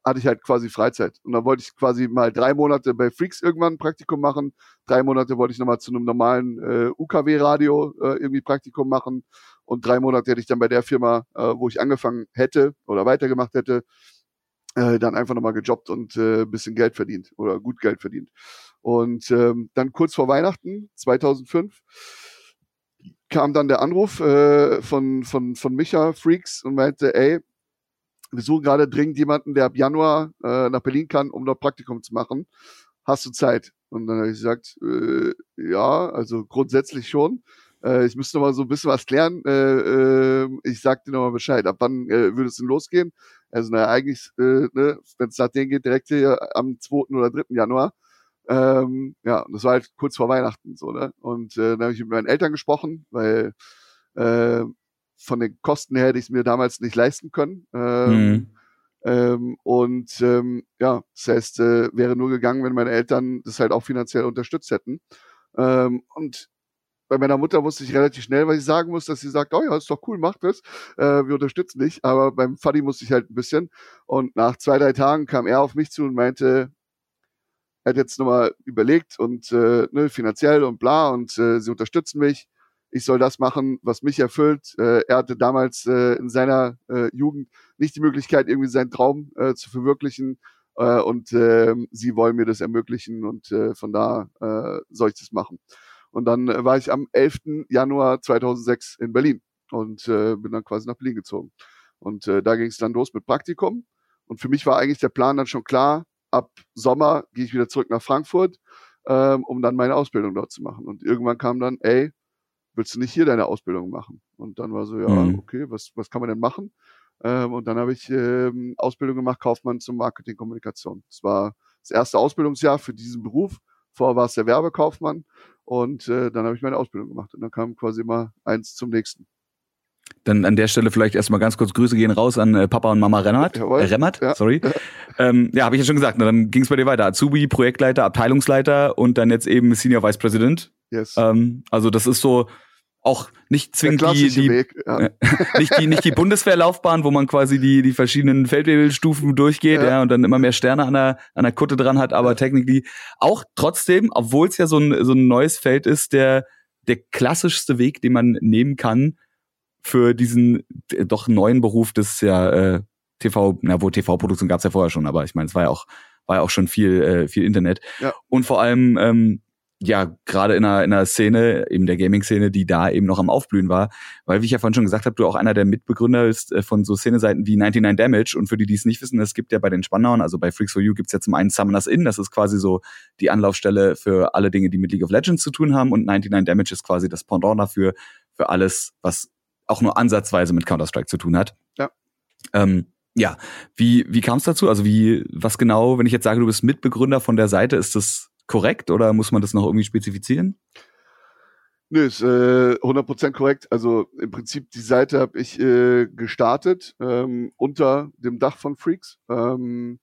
hatte ich halt quasi Freizeit. Und dann wollte ich quasi mal drei Monate bei Freaks irgendwann ein Praktikum machen. Drei Monate wollte ich nochmal zu einem normalen äh, UKW-Radio äh, irgendwie Praktikum machen. Und drei Monate hätte ich dann bei der Firma, äh, wo ich angefangen hätte oder weitergemacht hätte, äh, dann einfach nochmal gejobbt und äh, bisschen Geld verdient oder gut Geld verdient. Und ähm, dann kurz vor Weihnachten 2005 kam dann der Anruf äh, von, von, von Micha Freaks und meinte, ey, wir suchen gerade dringend jemanden, der ab Januar äh, nach Berlin kann, um dort Praktikum zu machen. Hast du Zeit? Und dann habe ich gesagt, äh, ja, also grundsätzlich schon. Äh, ich müsste noch mal so ein bisschen was klären. Äh, äh, ich sag dir noch mal Bescheid. Ab wann äh, würde es denn losgehen? Also naja, eigentlich, äh, ne, wenn es nach denen geht, direkt hier am 2. oder 3. Januar. Ähm, ja, und das war halt kurz vor Weihnachten so, ne? Und äh, dann habe ich mit meinen Eltern gesprochen, weil äh, von den Kosten her hätte ich es mir damals nicht leisten können. Ähm, mhm. ähm, und ähm, ja, das heißt, äh, wäre nur gegangen, wenn meine Eltern das halt auch finanziell unterstützt hätten. Ähm, und bei meiner Mutter wusste ich relativ schnell, was ich sagen muss, dass sie sagt, oh ja, ist doch cool, macht das. Äh, wir unterstützen dich. Aber beim Faddy musste ich halt ein bisschen. Und nach zwei, drei Tagen kam er auf mich zu und meinte, er hat jetzt nochmal überlegt und äh, ne, finanziell und bla und äh, sie unterstützen mich. Ich soll das machen, was mich erfüllt. Äh, er hatte damals äh, in seiner äh, Jugend nicht die Möglichkeit, irgendwie seinen Traum äh, zu verwirklichen. Äh, und äh, sie wollen mir das ermöglichen und äh, von da äh, soll ich das machen. Und dann äh, war ich am 11. Januar 2006 in Berlin und äh, bin dann quasi nach Berlin gezogen. Und äh, da ging es dann los mit Praktikum. Und für mich war eigentlich der Plan dann schon klar, ab Sommer gehe ich wieder zurück nach Frankfurt, ähm, um dann meine Ausbildung dort zu machen. Und irgendwann kam dann, ey, willst du nicht hier deine Ausbildung machen? Und dann war so, ja, mhm. okay, was, was kann man denn machen? Ähm, und dann habe ich ähm, Ausbildung gemacht, Kaufmann zum Marketing Kommunikation. Das war das erste Ausbildungsjahr für diesen Beruf. Vorher war es der Werbekaufmann und äh, dann habe ich meine Ausbildung gemacht und dann kam quasi immer eins zum nächsten. Dann an der Stelle vielleicht erstmal ganz kurz Grüße gehen raus an äh, Papa und Mama Rennert. Jawohl. Äh, Remmert, ja. sorry. Ja, ähm, ja habe ich ja schon gesagt. Ne, dann ging es bei dir weiter. Azubi, Projektleiter, Abteilungsleiter und dann jetzt eben Senior Vice President. Yes. Ähm, also das ist so auch nicht zwingend die, die Weg, ja. nicht die nicht die Bundeswehrlaufbahn, wo man quasi die die verschiedenen Feldwebelstufen durchgeht, ja. ja. und dann immer mehr Sterne an der an der Kutte dran hat, aber ja. technically auch trotzdem, obwohl es ja so ein so ein neues Feld ist, der der klassischste Weg, den man nehmen kann, für diesen äh, doch neuen Beruf des ja äh, TV, na wo TV-Produktion gab's ja vorher schon, aber ich meine, es war ja auch war ja auch schon viel äh, viel Internet ja. und vor allem ähm, ja gerade in einer, in einer Szene, eben der Gaming-Szene, die da eben noch am Aufblühen war, weil wie ich ja vorhin schon gesagt habe, du auch einer der Mitbegründer bist äh, von so Szene-Seiten wie 99 Damage und für die, die es nicht wissen, es gibt ja bei den Spannern, also bei Freaks for You gibt's ja zum einen Summoners Inn, das ist quasi so die Anlaufstelle für alle Dinge, die mit League of Legends zu tun haben und 99 Damage ist quasi das Pendant dafür, für alles, was auch nur ansatzweise mit Counter-Strike zu tun hat. Ja. Ähm, ja, wie, wie kam es dazu? Also wie, was genau, wenn ich jetzt sage, du bist Mitbegründer von der Seite, ist das korrekt oder muss man das noch irgendwie spezifizieren? Nö, ist äh, 100% korrekt. Also im Prinzip die Seite habe ich äh, gestartet ähm, unter dem Dach von Freaks. Ähm,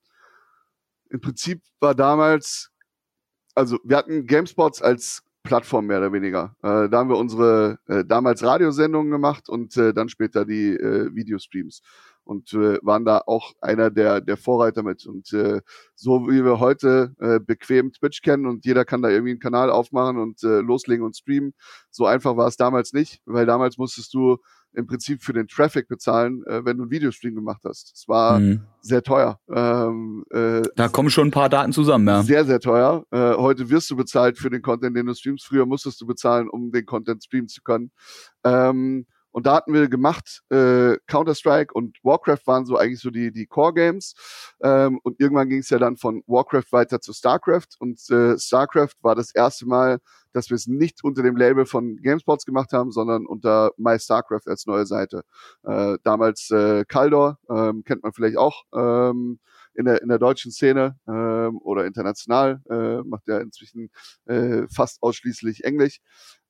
Im Prinzip war damals, also wir hatten GameSpots als Plattform mehr oder weniger. Äh, da haben wir unsere äh, damals Radiosendungen gemacht und äh, dann später die äh, Videostreams und äh, waren da auch einer der, der Vorreiter mit. Und äh, so wie wir heute äh, bequem Twitch kennen und jeder kann da irgendwie einen Kanal aufmachen und äh, loslegen und streamen, so einfach war es damals nicht, weil damals musstest du im Prinzip für den Traffic bezahlen, äh, wenn du einen Videostream gemacht hast. Es war mhm. sehr teuer. Ähm, äh, da kommen schon ein paar Daten zusammen, ja. Sehr, sehr teuer. Äh, heute wirst du bezahlt für den Content, den du streamst. Früher musstest du bezahlen, um den Content streamen zu können. Ähm, und da hatten wir gemacht, äh, Counter-Strike und Warcraft waren so eigentlich so die, die Core-Games. Ähm, und irgendwann ging es ja dann von Warcraft weiter zu StarCraft. Und äh, StarCraft war das erste Mal, dass wir es nicht unter dem Label von GameSpots gemacht haben, sondern unter My StarCraft als neue Seite. Äh, damals äh, Kaldor, ähm, kennt man vielleicht auch. Ähm, in der, in der deutschen Szene ähm, oder international, äh, macht ja inzwischen äh, fast ausschließlich Englisch.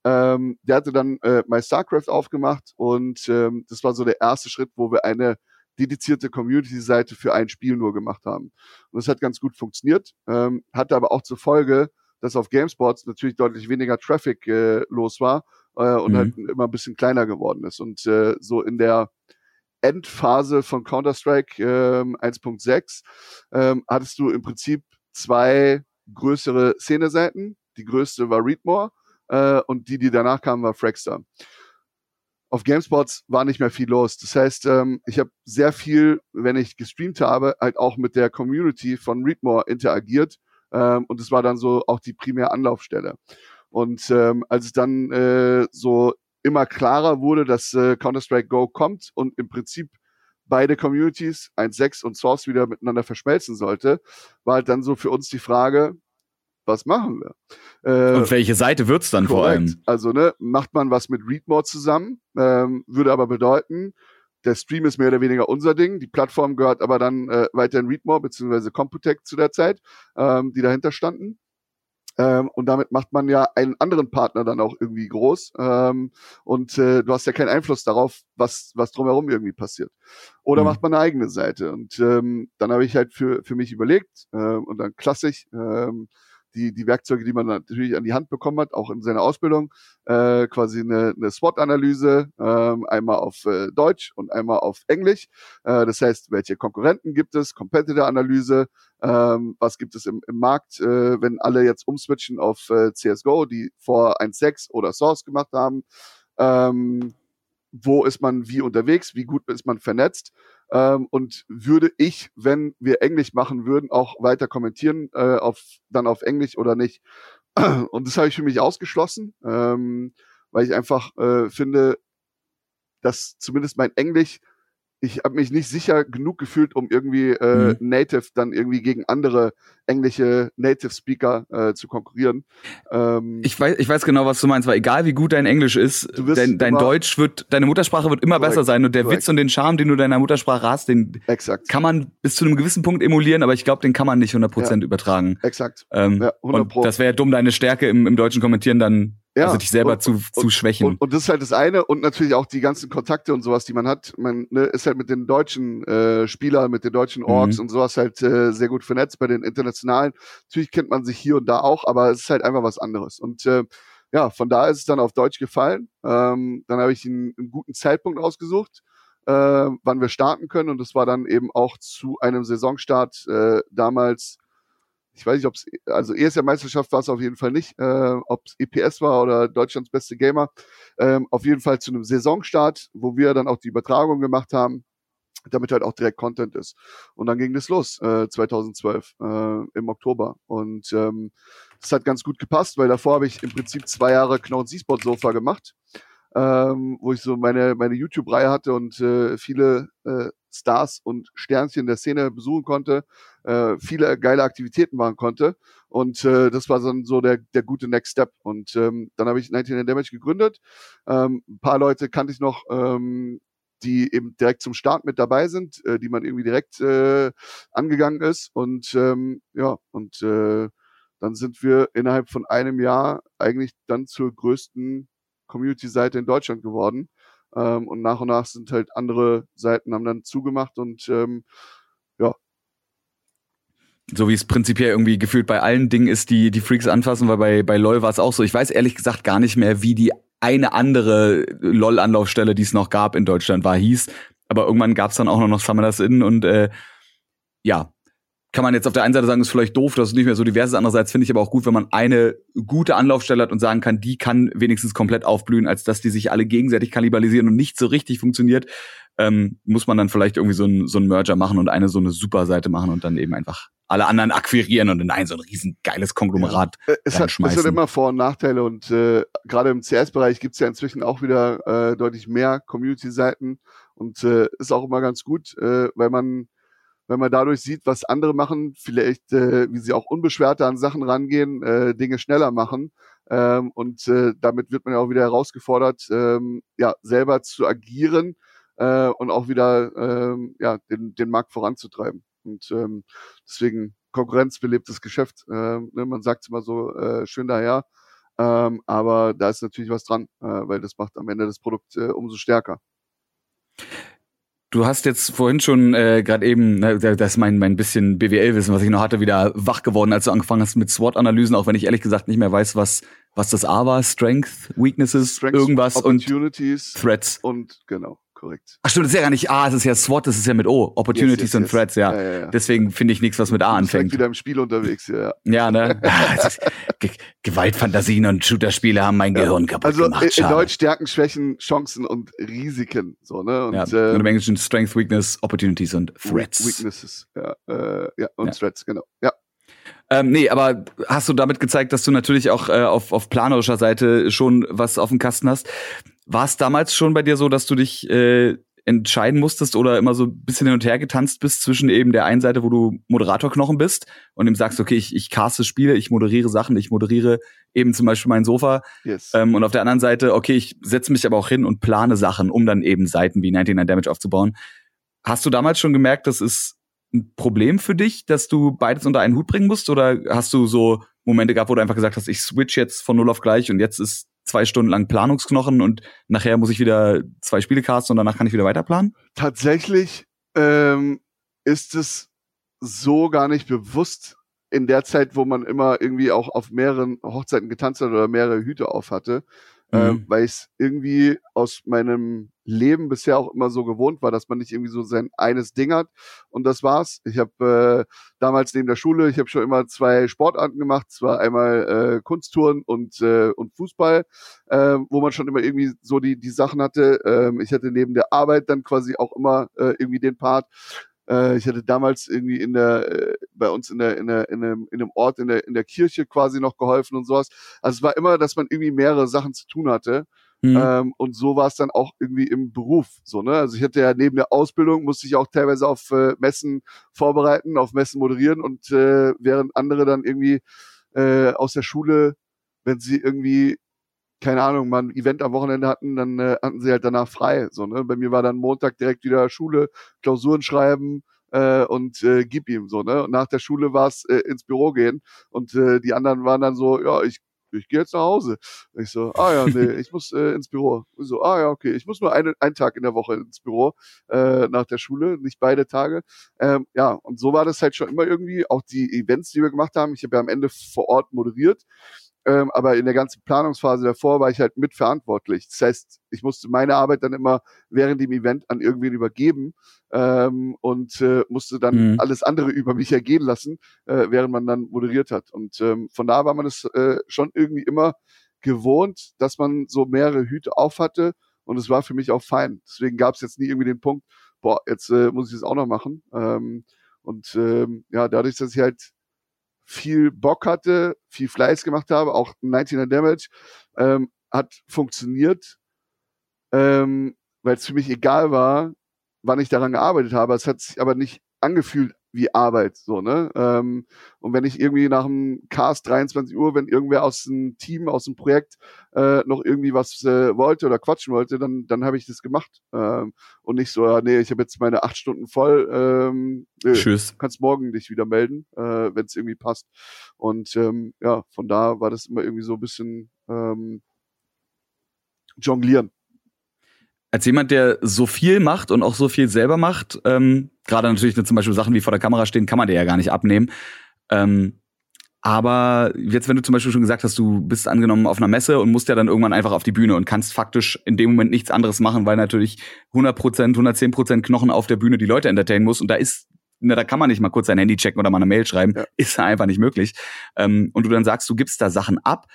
Ähm, der hatte dann äh, My StarCraft aufgemacht und ähm, das war so der erste Schritt, wo wir eine dedizierte Community-Seite für ein Spiel nur gemacht haben. Und das hat ganz gut funktioniert, ähm, hatte aber auch zur Folge, dass auf GameSpots natürlich deutlich weniger Traffic äh, los war äh, und mhm. halt immer ein bisschen kleiner geworden ist. Und äh, so in der Endphase von Counter-Strike ähm, 1.6 ähm, hattest du im Prinzip zwei größere Szeneseiten. Die größte war Readmore äh, und die, die danach kam, war Fraxter. Auf GameSpots war nicht mehr viel los. Das heißt, ähm, ich habe sehr viel, wenn ich gestreamt habe, halt auch mit der Community von Readmore interagiert. Ähm, und es war dann so auch die primäre Anlaufstelle. Und ähm, als es dann äh, so immer klarer wurde, dass äh, Counter-Strike Go kommt und im Prinzip beide Communities, 1.6 und Source, wieder miteinander verschmelzen sollte, war halt dann so für uns die Frage, was machen wir? Äh, und welche Seite wird's dann korrekt. vor allem? Also, ne, macht man was mit Readmore zusammen, ähm, würde aber bedeuten, der Stream ist mehr oder weniger unser Ding, die Plattform gehört aber dann äh, weiterhin Readmore beziehungsweise Computec zu der Zeit, ähm, die dahinter standen. Ähm, und damit macht man ja einen anderen Partner dann auch irgendwie groß. Ähm, und äh, du hast ja keinen Einfluss darauf, was, was drumherum irgendwie passiert. Oder mhm. macht man eine eigene Seite. Und ähm, dann habe ich halt für, für mich überlegt äh, und dann klassisch, ähm, die, die Werkzeuge, die man natürlich an die Hand bekommen hat, auch in seiner Ausbildung, äh, quasi eine, eine SWOT-Analyse, ähm, einmal auf äh, Deutsch und einmal auf Englisch. Äh, das heißt, welche Konkurrenten gibt es, Competitor-Analyse, ähm, was gibt es im, im Markt, äh, wenn alle jetzt umswitchen auf äh, CSGO, die vor 1.6 oder Source gemacht haben. Ähm, wo ist man wie unterwegs, wie gut ist man vernetzt ähm, und würde ich, wenn wir Englisch machen würden, auch weiter kommentieren, äh, auf, dann auf Englisch oder nicht. Und das habe ich für mich ausgeschlossen, ähm, weil ich einfach äh, finde, dass zumindest mein Englisch ich habe mich nicht sicher genug gefühlt, um irgendwie äh, mhm. Native dann irgendwie gegen andere englische Native Speaker äh, zu konkurrieren. Ähm, ich weiß, ich weiß genau, was du meinst, weil egal wie gut dein Englisch ist, dein, dein Deutsch wird, deine Muttersprache wird immer korrekt, besser sein und der korrekt. Witz und den Charme, den du deiner Muttersprache hast, den Exakt. kann man bis zu einem gewissen Punkt emulieren, aber ich glaube, den kann man nicht 100% ja. übertragen. Exakt. Ähm, ja, 100 und das wäre dumm, deine Stärke im, im deutschen Kommentieren dann ja, also dich selber und, zu, zu schwächen. Und, und, das ist halt das eine und natürlich auch die ganzen Kontakte und sowas, die man hat. Man ne, ist halt mit den deutschen äh, Spielern, mit den deutschen Orks mhm. und sowas halt äh, sehr gut vernetzt bei den internationalen. Natürlich kennt man sich hier und da auch, aber es ist halt einfach was anderes. Und äh, ja, von da ist es dann auf Deutsch gefallen. Ähm, dann habe ich einen, einen, guten Zeitpunkt ausgesucht, äh, wann wir starten können. Und das war dann eben auch zu einem Saisonstart äh, damals ich weiß nicht, ob es, also ESL-Meisterschaft war es auf jeden Fall nicht, äh, ob es EPS war oder Deutschlands beste Gamer. Ähm, auf jeden Fall zu einem Saisonstart, wo wir dann auch die Übertragung gemacht haben, damit halt auch direkt Content ist. Und dann ging das los, äh, 2012 äh, im Oktober. Und ähm, das hat ganz gut gepasst, weil davor habe ich im Prinzip zwei Jahre Knaut E-Sport Sofa gemacht ähm, wo ich so meine, meine YouTube-Reihe hatte und äh, viele äh, Stars und Sternchen der Szene besuchen konnte, äh, viele geile Aktivitäten machen konnte. Und äh, das war dann so der, der gute Next Step. Und ähm, dann habe ich 19 Damage gegründet. Ähm, ein paar Leute kannte ich noch, ähm, die eben direkt zum Start mit dabei sind, äh, die man irgendwie direkt äh, angegangen ist. Und ähm, ja, und äh, dann sind wir innerhalb von einem Jahr eigentlich dann zur größten Community-Seite in Deutschland geworden. Ähm, und nach und nach sind halt andere Seiten haben dann zugemacht und ähm, ja. So wie es prinzipiell irgendwie gefühlt bei allen Dingen ist, die die Freaks anfassen, weil bei, bei LOL war es auch so. Ich weiß ehrlich gesagt gar nicht mehr, wie die eine andere LOL-Anlaufstelle, die es noch gab in Deutschland war, hieß. Aber irgendwann gab es dann auch noch Summoners Inn und äh, ja, kann man jetzt auf der einen Seite sagen, ist vielleicht doof, dass es nicht mehr so divers ist. Andererseits finde ich aber auch gut, wenn man eine gute Anlaufstelle hat und sagen kann, die kann wenigstens komplett aufblühen, als dass die sich alle gegenseitig kannibalisieren und nicht so richtig funktioniert. Ähm, muss man dann vielleicht irgendwie so ein, so ein Merger machen und eine so eine super Seite machen und dann eben einfach alle anderen akquirieren und in ein so ein riesen geiles Konglomerat ja. es, hat, es hat immer Vor- und Nachteile und äh, gerade im CS-Bereich gibt's ja inzwischen auch wieder äh, deutlich mehr Community-Seiten und äh, ist auch immer ganz gut, äh, weil man wenn man dadurch sieht, was andere machen, vielleicht, äh, wie sie auch unbeschwerter an Sachen rangehen, äh, Dinge schneller machen. Ähm, und äh, damit wird man ja auch wieder herausgefordert, ähm, ja, selber zu agieren äh, und auch wieder ähm, ja, den, den Markt voranzutreiben. Und ähm, deswegen Konkurrenz belebtes Geschäft. Äh, ne, man sagt immer so äh, schön daher. Ähm, aber da ist natürlich was dran, äh, weil das macht am Ende das Produkt äh, umso stärker. Du hast jetzt vorhin schon äh, gerade eben, ne, das ist mein, mein bisschen BWL-Wissen, was ich noch hatte, wieder wach geworden, als du angefangen hast mit SWOT-Analysen, auch wenn ich ehrlich gesagt nicht mehr weiß, was, was das A war, Strength, Weaknesses, Strengths, irgendwas Opportunities und Threats. Und genau. Korrekt. Ach stimmt, das ist ja gar nicht A, es ist ja SWAT, das ist ja mit O. Opportunities yes, yes, und yes. Threats, ja. Ja, ja. Deswegen finde ich nichts, was mit A anfängt. Ich wieder im Spiel unterwegs, ja. Ja, ne? G Gewaltfantasien und Shooter-Spiele haben mein Gehirn kaputt also gemacht. Also in Deutsch Stärken, Schwächen, Chancen und Risiken. So, ne? Und, ja, ähm, und im Englischen Strength, Weakness, Opportunities und Threats. Weaknesses, ja. Äh, ja und Threats, genau. Ja. Ähm, nee, aber hast du damit gezeigt, dass du natürlich auch äh, auf, auf planerischer Seite schon was auf dem Kasten hast? War es damals schon bei dir so, dass du dich äh, entscheiden musstest oder immer so ein bisschen hin und her getanzt bist zwischen eben der einen Seite, wo du Moderatorknochen bist und ihm sagst, okay, ich, ich caste Spiele, ich moderiere Sachen, ich moderiere eben zum Beispiel mein Sofa. Yes. Ähm, und auf der anderen Seite, okay, ich setze mich aber auch hin und plane Sachen, um dann eben Seiten wie 99 Damage aufzubauen. Hast du damals schon gemerkt, das ist ein Problem für dich, dass du beides unter einen Hut bringen musst? Oder hast du so Momente gehabt, wo du einfach gesagt hast, ich switch jetzt von null auf gleich und jetzt ist zwei Stunden lang Planungsknochen und nachher muss ich wieder zwei Spiele casten und danach kann ich wieder weiterplanen? Tatsächlich ähm, ist es so gar nicht bewusst in der Zeit, wo man immer irgendwie auch auf mehreren Hochzeiten getanzt hat oder mehrere Hüte auf hatte, mhm. äh, weil ich es irgendwie aus meinem Leben bisher auch immer so gewohnt war, dass man nicht irgendwie so sein eines Ding hat und das war's. Ich habe äh, damals neben der Schule, ich habe schon immer zwei Sportarten gemacht, zwar einmal äh, Kunsttouren und äh, und Fußball, äh, wo man schon immer irgendwie so die die Sachen hatte. Ähm, ich hatte neben der Arbeit dann quasi auch immer äh, irgendwie den Part äh, ich hatte damals irgendwie in der, äh, bei uns in der, in der, in einem, in einem Ort in der, in der Kirche quasi noch geholfen und sowas. Also es war immer, dass man irgendwie mehrere Sachen zu tun hatte. Mhm. Ähm, und so war es dann auch irgendwie im Beruf. So, ne? Also ich hatte ja neben der Ausbildung musste ich auch teilweise auf äh, Messen vorbereiten, auf Messen moderieren und äh, während andere dann irgendwie äh, aus der Schule, wenn sie irgendwie keine Ahnung, mal ein Event am Wochenende hatten, dann äh, hatten sie halt danach frei. So, ne? Bei mir war dann Montag direkt wieder Schule, Klausuren schreiben äh, und äh, gib ihm so, ne? Und nach der Schule war es äh, ins Büro gehen und äh, die anderen waren dann so, ja, ich ich gehe jetzt nach Hause. ich so, ah ja, nee, ich muss äh, ins Büro. Ich so, ah ja, okay, ich muss nur einen, einen Tag in der Woche ins Büro äh, nach der Schule, nicht beide Tage. Ähm, ja, und so war das halt schon immer irgendwie. Auch die Events, die wir gemacht haben, ich habe ja am Ende vor Ort moderiert. Ähm, aber in der ganzen Planungsphase davor war ich halt mitverantwortlich. Das heißt, ich musste meine Arbeit dann immer während dem Event an irgendwen übergeben ähm, und äh, musste dann mhm. alles andere über mich ergehen lassen, äh, während man dann moderiert hat. Und ähm, von da war man es äh, schon irgendwie immer gewohnt, dass man so mehrere Hüte auf hatte und es war für mich auch fein. Deswegen gab es jetzt nie irgendwie den Punkt, boah, jetzt äh, muss ich das auch noch machen. Ähm, und ähm, ja, dadurch, dass ich halt viel Bock hatte, viel Fleiß gemacht habe, auch 19er Damage, ähm, hat funktioniert, ähm, weil es für mich egal war, wann ich daran gearbeitet habe. Es hat sich aber nicht angefühlt wie Arbeit, so, ne? Ähm, und wenn ich irgendwie nach dem Cast 23 Uhr, wenn irgendwer aus dem Team, aus dem Projekt äh, noch irgendwie was äh, wollte oder quatschen wollte, dann, dann habe ich das gemacht. Ähm, und nicht so, ja, nee, ich habe jetzt meine acht Stunden voll, ähm, äh, Tschüss. kannst morgen dich wieder melden, äh, wenn es irgendwie passt. Und ähm, ja, von da war das immer irgendwie so ein bisschen ähm, jonglieren als jemand, der so viel macht und auch so viel selber macht, ähm, gerade natürlich zum Beispiel Sachen wie vor der Kamera stehen, kann man dir ja gar nicht abnehmen. Ähm, aber jetzt, wenn du zum Beispiel schon gesagt hast, du bist angenommen auf einer Messe und musst ja dann irgendwann einfach auf die Bühne und kannst faktisch in dem Moment nichts anderes machen, weil natürlich 100%, 110% Knochen auf der Bühne die Leute entertainen muss und da ist na, da kann man nicht mal kurz sein Handy checken oder mal eine Mail schreiben, ja. ist einfach nicht möglich. Ähm, und du dann sagst, du gibst da Sachen ab,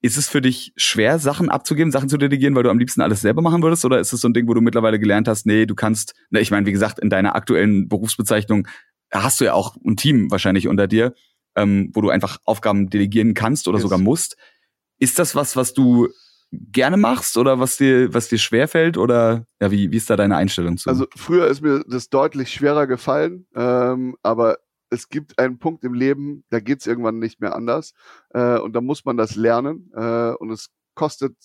ist es für dich schwer, Sachen abzugeben, Sachen zu delegieren, weil du am liebsten alles selber machen würdest? Oder ist es so ein Ding, wo du mittlerweile gelernt hast, nee, du kannst, ne, ich meine, wie gesagt, in deiner aktuellen Berufsbezeichnung hast du ja auch ein Team wahrscheinlich unter dir, ähm, wo du einfach Aufgaben delegieren kannst oder yes. sogar musst. Ist das was, was du gerne machst oder was dir, was dir schwerfällt? Oder ja, wie, wie ist da deine Einstellung zu? Also früher ist mir das deutlich schwerer gefallen, ähm, aber es gibt einen Punkt im Leben, da geht's irgendwann nicht mehr anders. Äh, und da muss man das lernen. Äh, und es kostet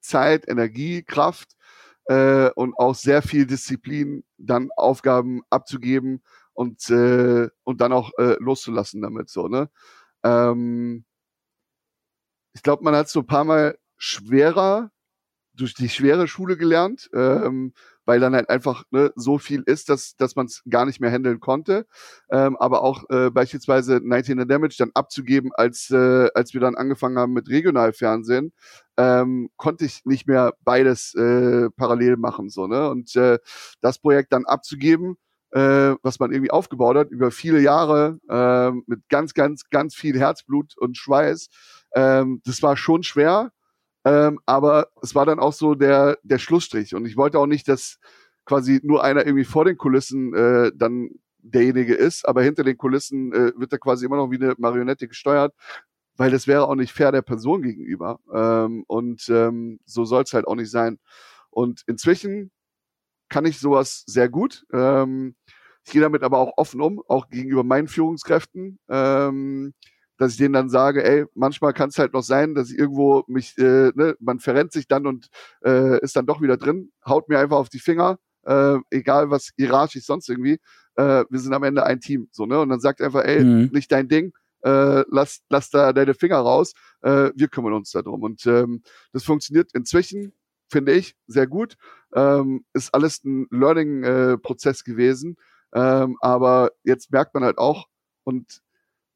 Zeit, Energie, Kraft äh, und auch sehr viel Disziplin, dann Aufgaben abzugeben und, äh, und dann auch äh, loszulassen damit. So, ne? Ähm, ich glaube, man hat so ein paar Mal schwerer durch die schwere Schule gelernt, ähm, weil dann halt einfach ne, so viel ist, dass, dass man es gar nicht mehr handeln konnte. Ähm, aber auch äh, beispielsweise 19 Damage dann abzugeben, als, äh, als wir dann angefangen haben mit Regionalfernsehen, ähm, konnte ich nicht mehr beides äh, parallel machen. so ne Und äh, das Projekt dann abzugeben, äh, was man irgendwie aufgebaut hat über viele Jahre äh, mit ganz, ganz, ganz viel Herzblut und Schweiß. Ähm, das war schon schwer, ähm, aber es war dann auch so der, der Schlussstrich. Und ich wollte auch nicht, dass quasi nur einer irgendwie vor den Kulissen äh, dann derjenige ist, aber hinter den Kulissen äh, wird er quasi immer noch wie eine Marionette gesteuert, weil das wäre auch nicht fair der Person gegenüber. Ähm, und ähm, so soll es halt auch nicht sein. Und inzwischen kann ich sowas sehr gut. Ähm, ich gehe damit aber auch offen um, auch gegenüber meinen Führungskräften, ähm, dass ich denen dann sage, ey, manchmal kann es halt noch sein, dass ich irgendwo mich, äh, ne, man verrennt sich dann und äh, ist dann doch wieder drin, haut mir einfach auf die Finger, äh, egal was hierarchisch sonst irgendwie, äh, wir sind am Ende ein Team, so ne, und dann sagt einfach, ey, mhm. nicht dein Ding, äh, lass, lass da deine Finger raus, äh, wir kümmern uns darum und ähm, das funktioniert inzwischen finde ich, sehr gut. Ähm, ist alles ein Learning-Prozess äh, gewesen. Ähm, aber jetzt merkt man halt auch, und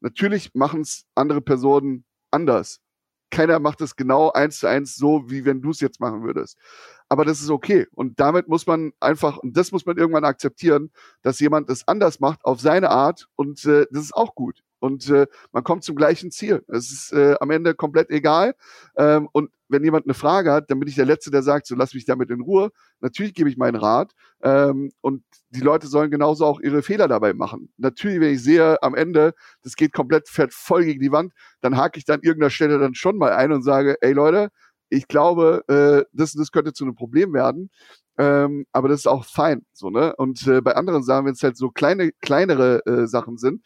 natürlich machen es andere Personen anders. Keiner macht es genau eins zu eins so, wie wenn du es jetzt machen würdest. Aber das ist okay. Und damit muss man einfach, und das muss man irgendwann akzeptieren, dass jemand es anders macht auf seine Art und äh, das ist auch gut. Und äh, man kommt zum gleichen Ziel. Es ist äh, am Ende komplett egal. Ähm, und wenn jemand eine Frage hat, dann bin ich der Letzte, der sagt, so lass mich damit in Ruhe. Natürlich gebe ich meinen Rat. Ähm, und die Leute sollen genauso auch ihre Fehler dabei machen. Natürlich, wenn ich sehe, am Ende, das geht komplett fährt voll gegen die Wand, dann hake ich dann irgendeiner Stelle dann schon mal ein und sage, ey Leute, ich glaube, äh, das, das könnte zu einem Problem werden. Ähm, aber das ist auch fein. So, ne? Und äh, bei anderen Sachen, wenn es halt so kleine, kleinere äh, Sachen sind,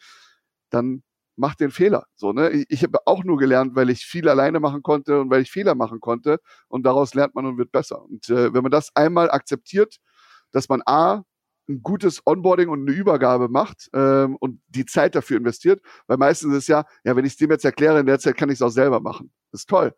dann mach den Fehler. So, ne? Ich, ich habe auch nur gelernt, weil ich viel alleine machen konnte und weil ich Fehler machen konnte. Und daraus lernt man und wird besser. Und äh, wenn man das einmal akzeptiert, dass man A, ein gutes Onboarding und eine Übergabe macht ähm, und die Zeit dafür investiert, weil meistens ist ja, ja, wenn ich es dem jetzt erkläre, in der Zeit kann ich es auch selber machen. Das ist toll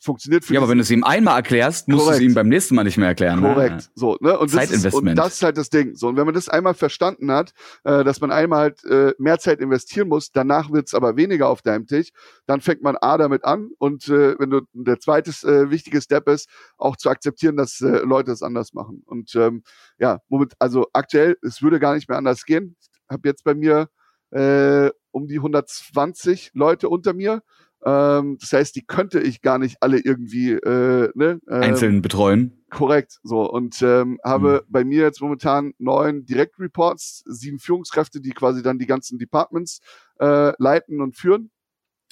funktioniert für Ja, aber wenn du es ihm einmal erklärst, musst du es ihm beim nächsten Mal nicht mehr erklären. Ne? Korrekt. Ne? So, ne? Und Zeitinvestment. Das ist, und das ist halt das Ding. So, und wenn man das einmal verstanden hat, äh, dass man einmal halt äh, mehr Zeit investieren muss, danach wird's aber weniger auf deinem Tisch, dann fängt man A damit an und äh, wenn du der zweite äh, wichtige Step ist, auch zu akzeptieren, dass äh, Leute es anders machen. Und ähm, ja, moment, also aktuell, es würde gar nicht mehr anders gehen. Ich habe jetzt bei mir äh, um die 120 Leute unter mir ähm, das heißt, die könnte ich gar nicht alle irgendwie äh, ne, ähm, einzeln betreuen. Korrekt. So und ähm, habe mhm. bei mir jetzt momentan neun Direct Reports, sieben Führungskräfte, die quasi dann die ganzen Departments äh, leiten und führen.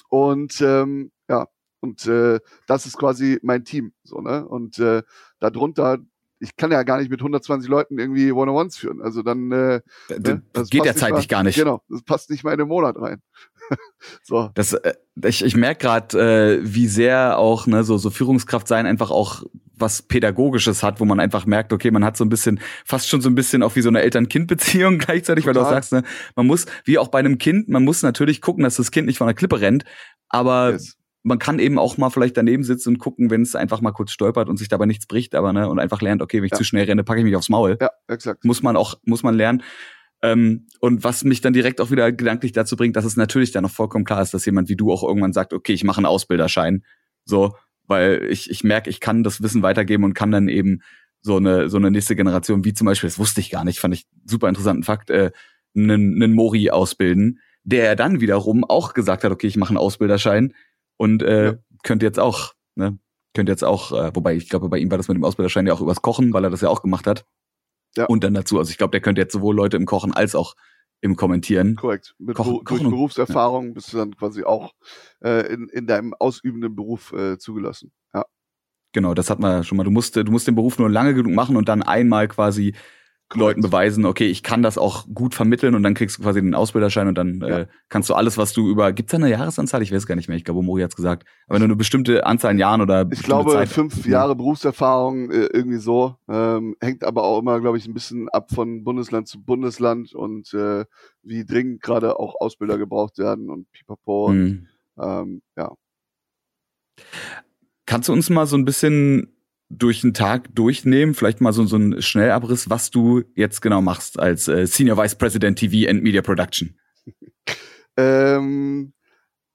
Und ähm, ja, und äh, das ist quasi mein Team. So ne und äh, darunter ich kann ja gar nicht mit 120 Leuten irgendwie One-on-Ones führen. Also dann äh, ne, das geht ja zeitlich gar nicht. Genau, das passt nicht mal in den Monat rein. so. Das, äh, ich, ich merke gerade, äh, wie sehr auch ne, so, so Führungskraft sein einfach auch was Pädagogisches hat, wo man einfach merkt, okay, man hat so ein bisschen, fast schon so ein bisschen auch wie so eine Eltern-Kind-Beziehung gleichzeitig, Total. weil du auch sagst, ne, man muss, wie auch bei einem Kind, man muss natürlich gucken, dass das Kind nicht von der Klippe rennt, aber yes. Man kann eben auch mal vielleicht daneben sitzen und gucken, wenn es einfach mal kurz stolpert und sich dabei nichts bricht, aber ne, und einfach lernt, okay, wenn ich ja. zu schnell renne, packe ich mich aufs Maul. Ja, exakt. Muss man auch, muss man lernen. Ähm, und was mich dann direkt auch wieder gedanklich dazu bringt, dass es natürlich dann noch vollkommen klar ist, dass jemand wie du auch irgendwann sagt, okay, ich mache einen Ausbilderschein. So, weil ich, ich merke, ich kann das Wissen weitergeben und kann dann eben so eine, so eine nächste Generation, wie zum Beispiel, das wusste ich gar nicht, fand ich super interessanten Fakt, äh, einen, einen Mori ausbilden, der dann wiederum auch gesagt hat, okay, ich mache einen Ausbilderschein und äh, ja. könnte jetzt auch, ne, könnte jetzt auch, äh, wobei ich glaube, bei ihm war das mit dem Ausbilderschein ja auch übers Kochen, weil er das ja auch gemacht hat. Ja. Und dann dazu, also ich glaube, der könnte jetzt sowohl Leute im Kochen als auch im Kommentieren. Korrekt. Mit Koch, durch Berufserfahrung ja. bist du dann quasi auch äh, in, in deinem ausübenden Beruf äh, zugelassen. Ja. Genau, das hat man schon mal. Du musst, du musst den Beruf nur lange genug machen und dann einmal quasi Leuten beweisen, okay, ich kann das auch gut vermitteln und dann kriegst du quasi den Ausbilderschein und dann ja. äh, kannst du alles, was du über, gibt's da eine Jahresanzahl? Ich weiß gar nicht mehr, ich glaube, Mori hat's gesagt. Aber wenn du eine bestimmte Anzahl an Jahren oder Ich glaube, Zeit, fünf ja. Jahre Berufserfahrung, äh, irgendwie so, ähm, hängt aber auch immer, glaube ich, ein bisschen ab von Bundesland zu Bundesland und äh, wie dringend gerade auch Ausbilder gebraucht werden und pipapo mhm. und ähm, ja. Kannst du uns mal so ein bisschen durch den Tag durchnehmen? Vielleicht mal so, so ein Schnellabriss, was du jetzt genau machst als äh, Senior Vice President TV and Media Production. ähm,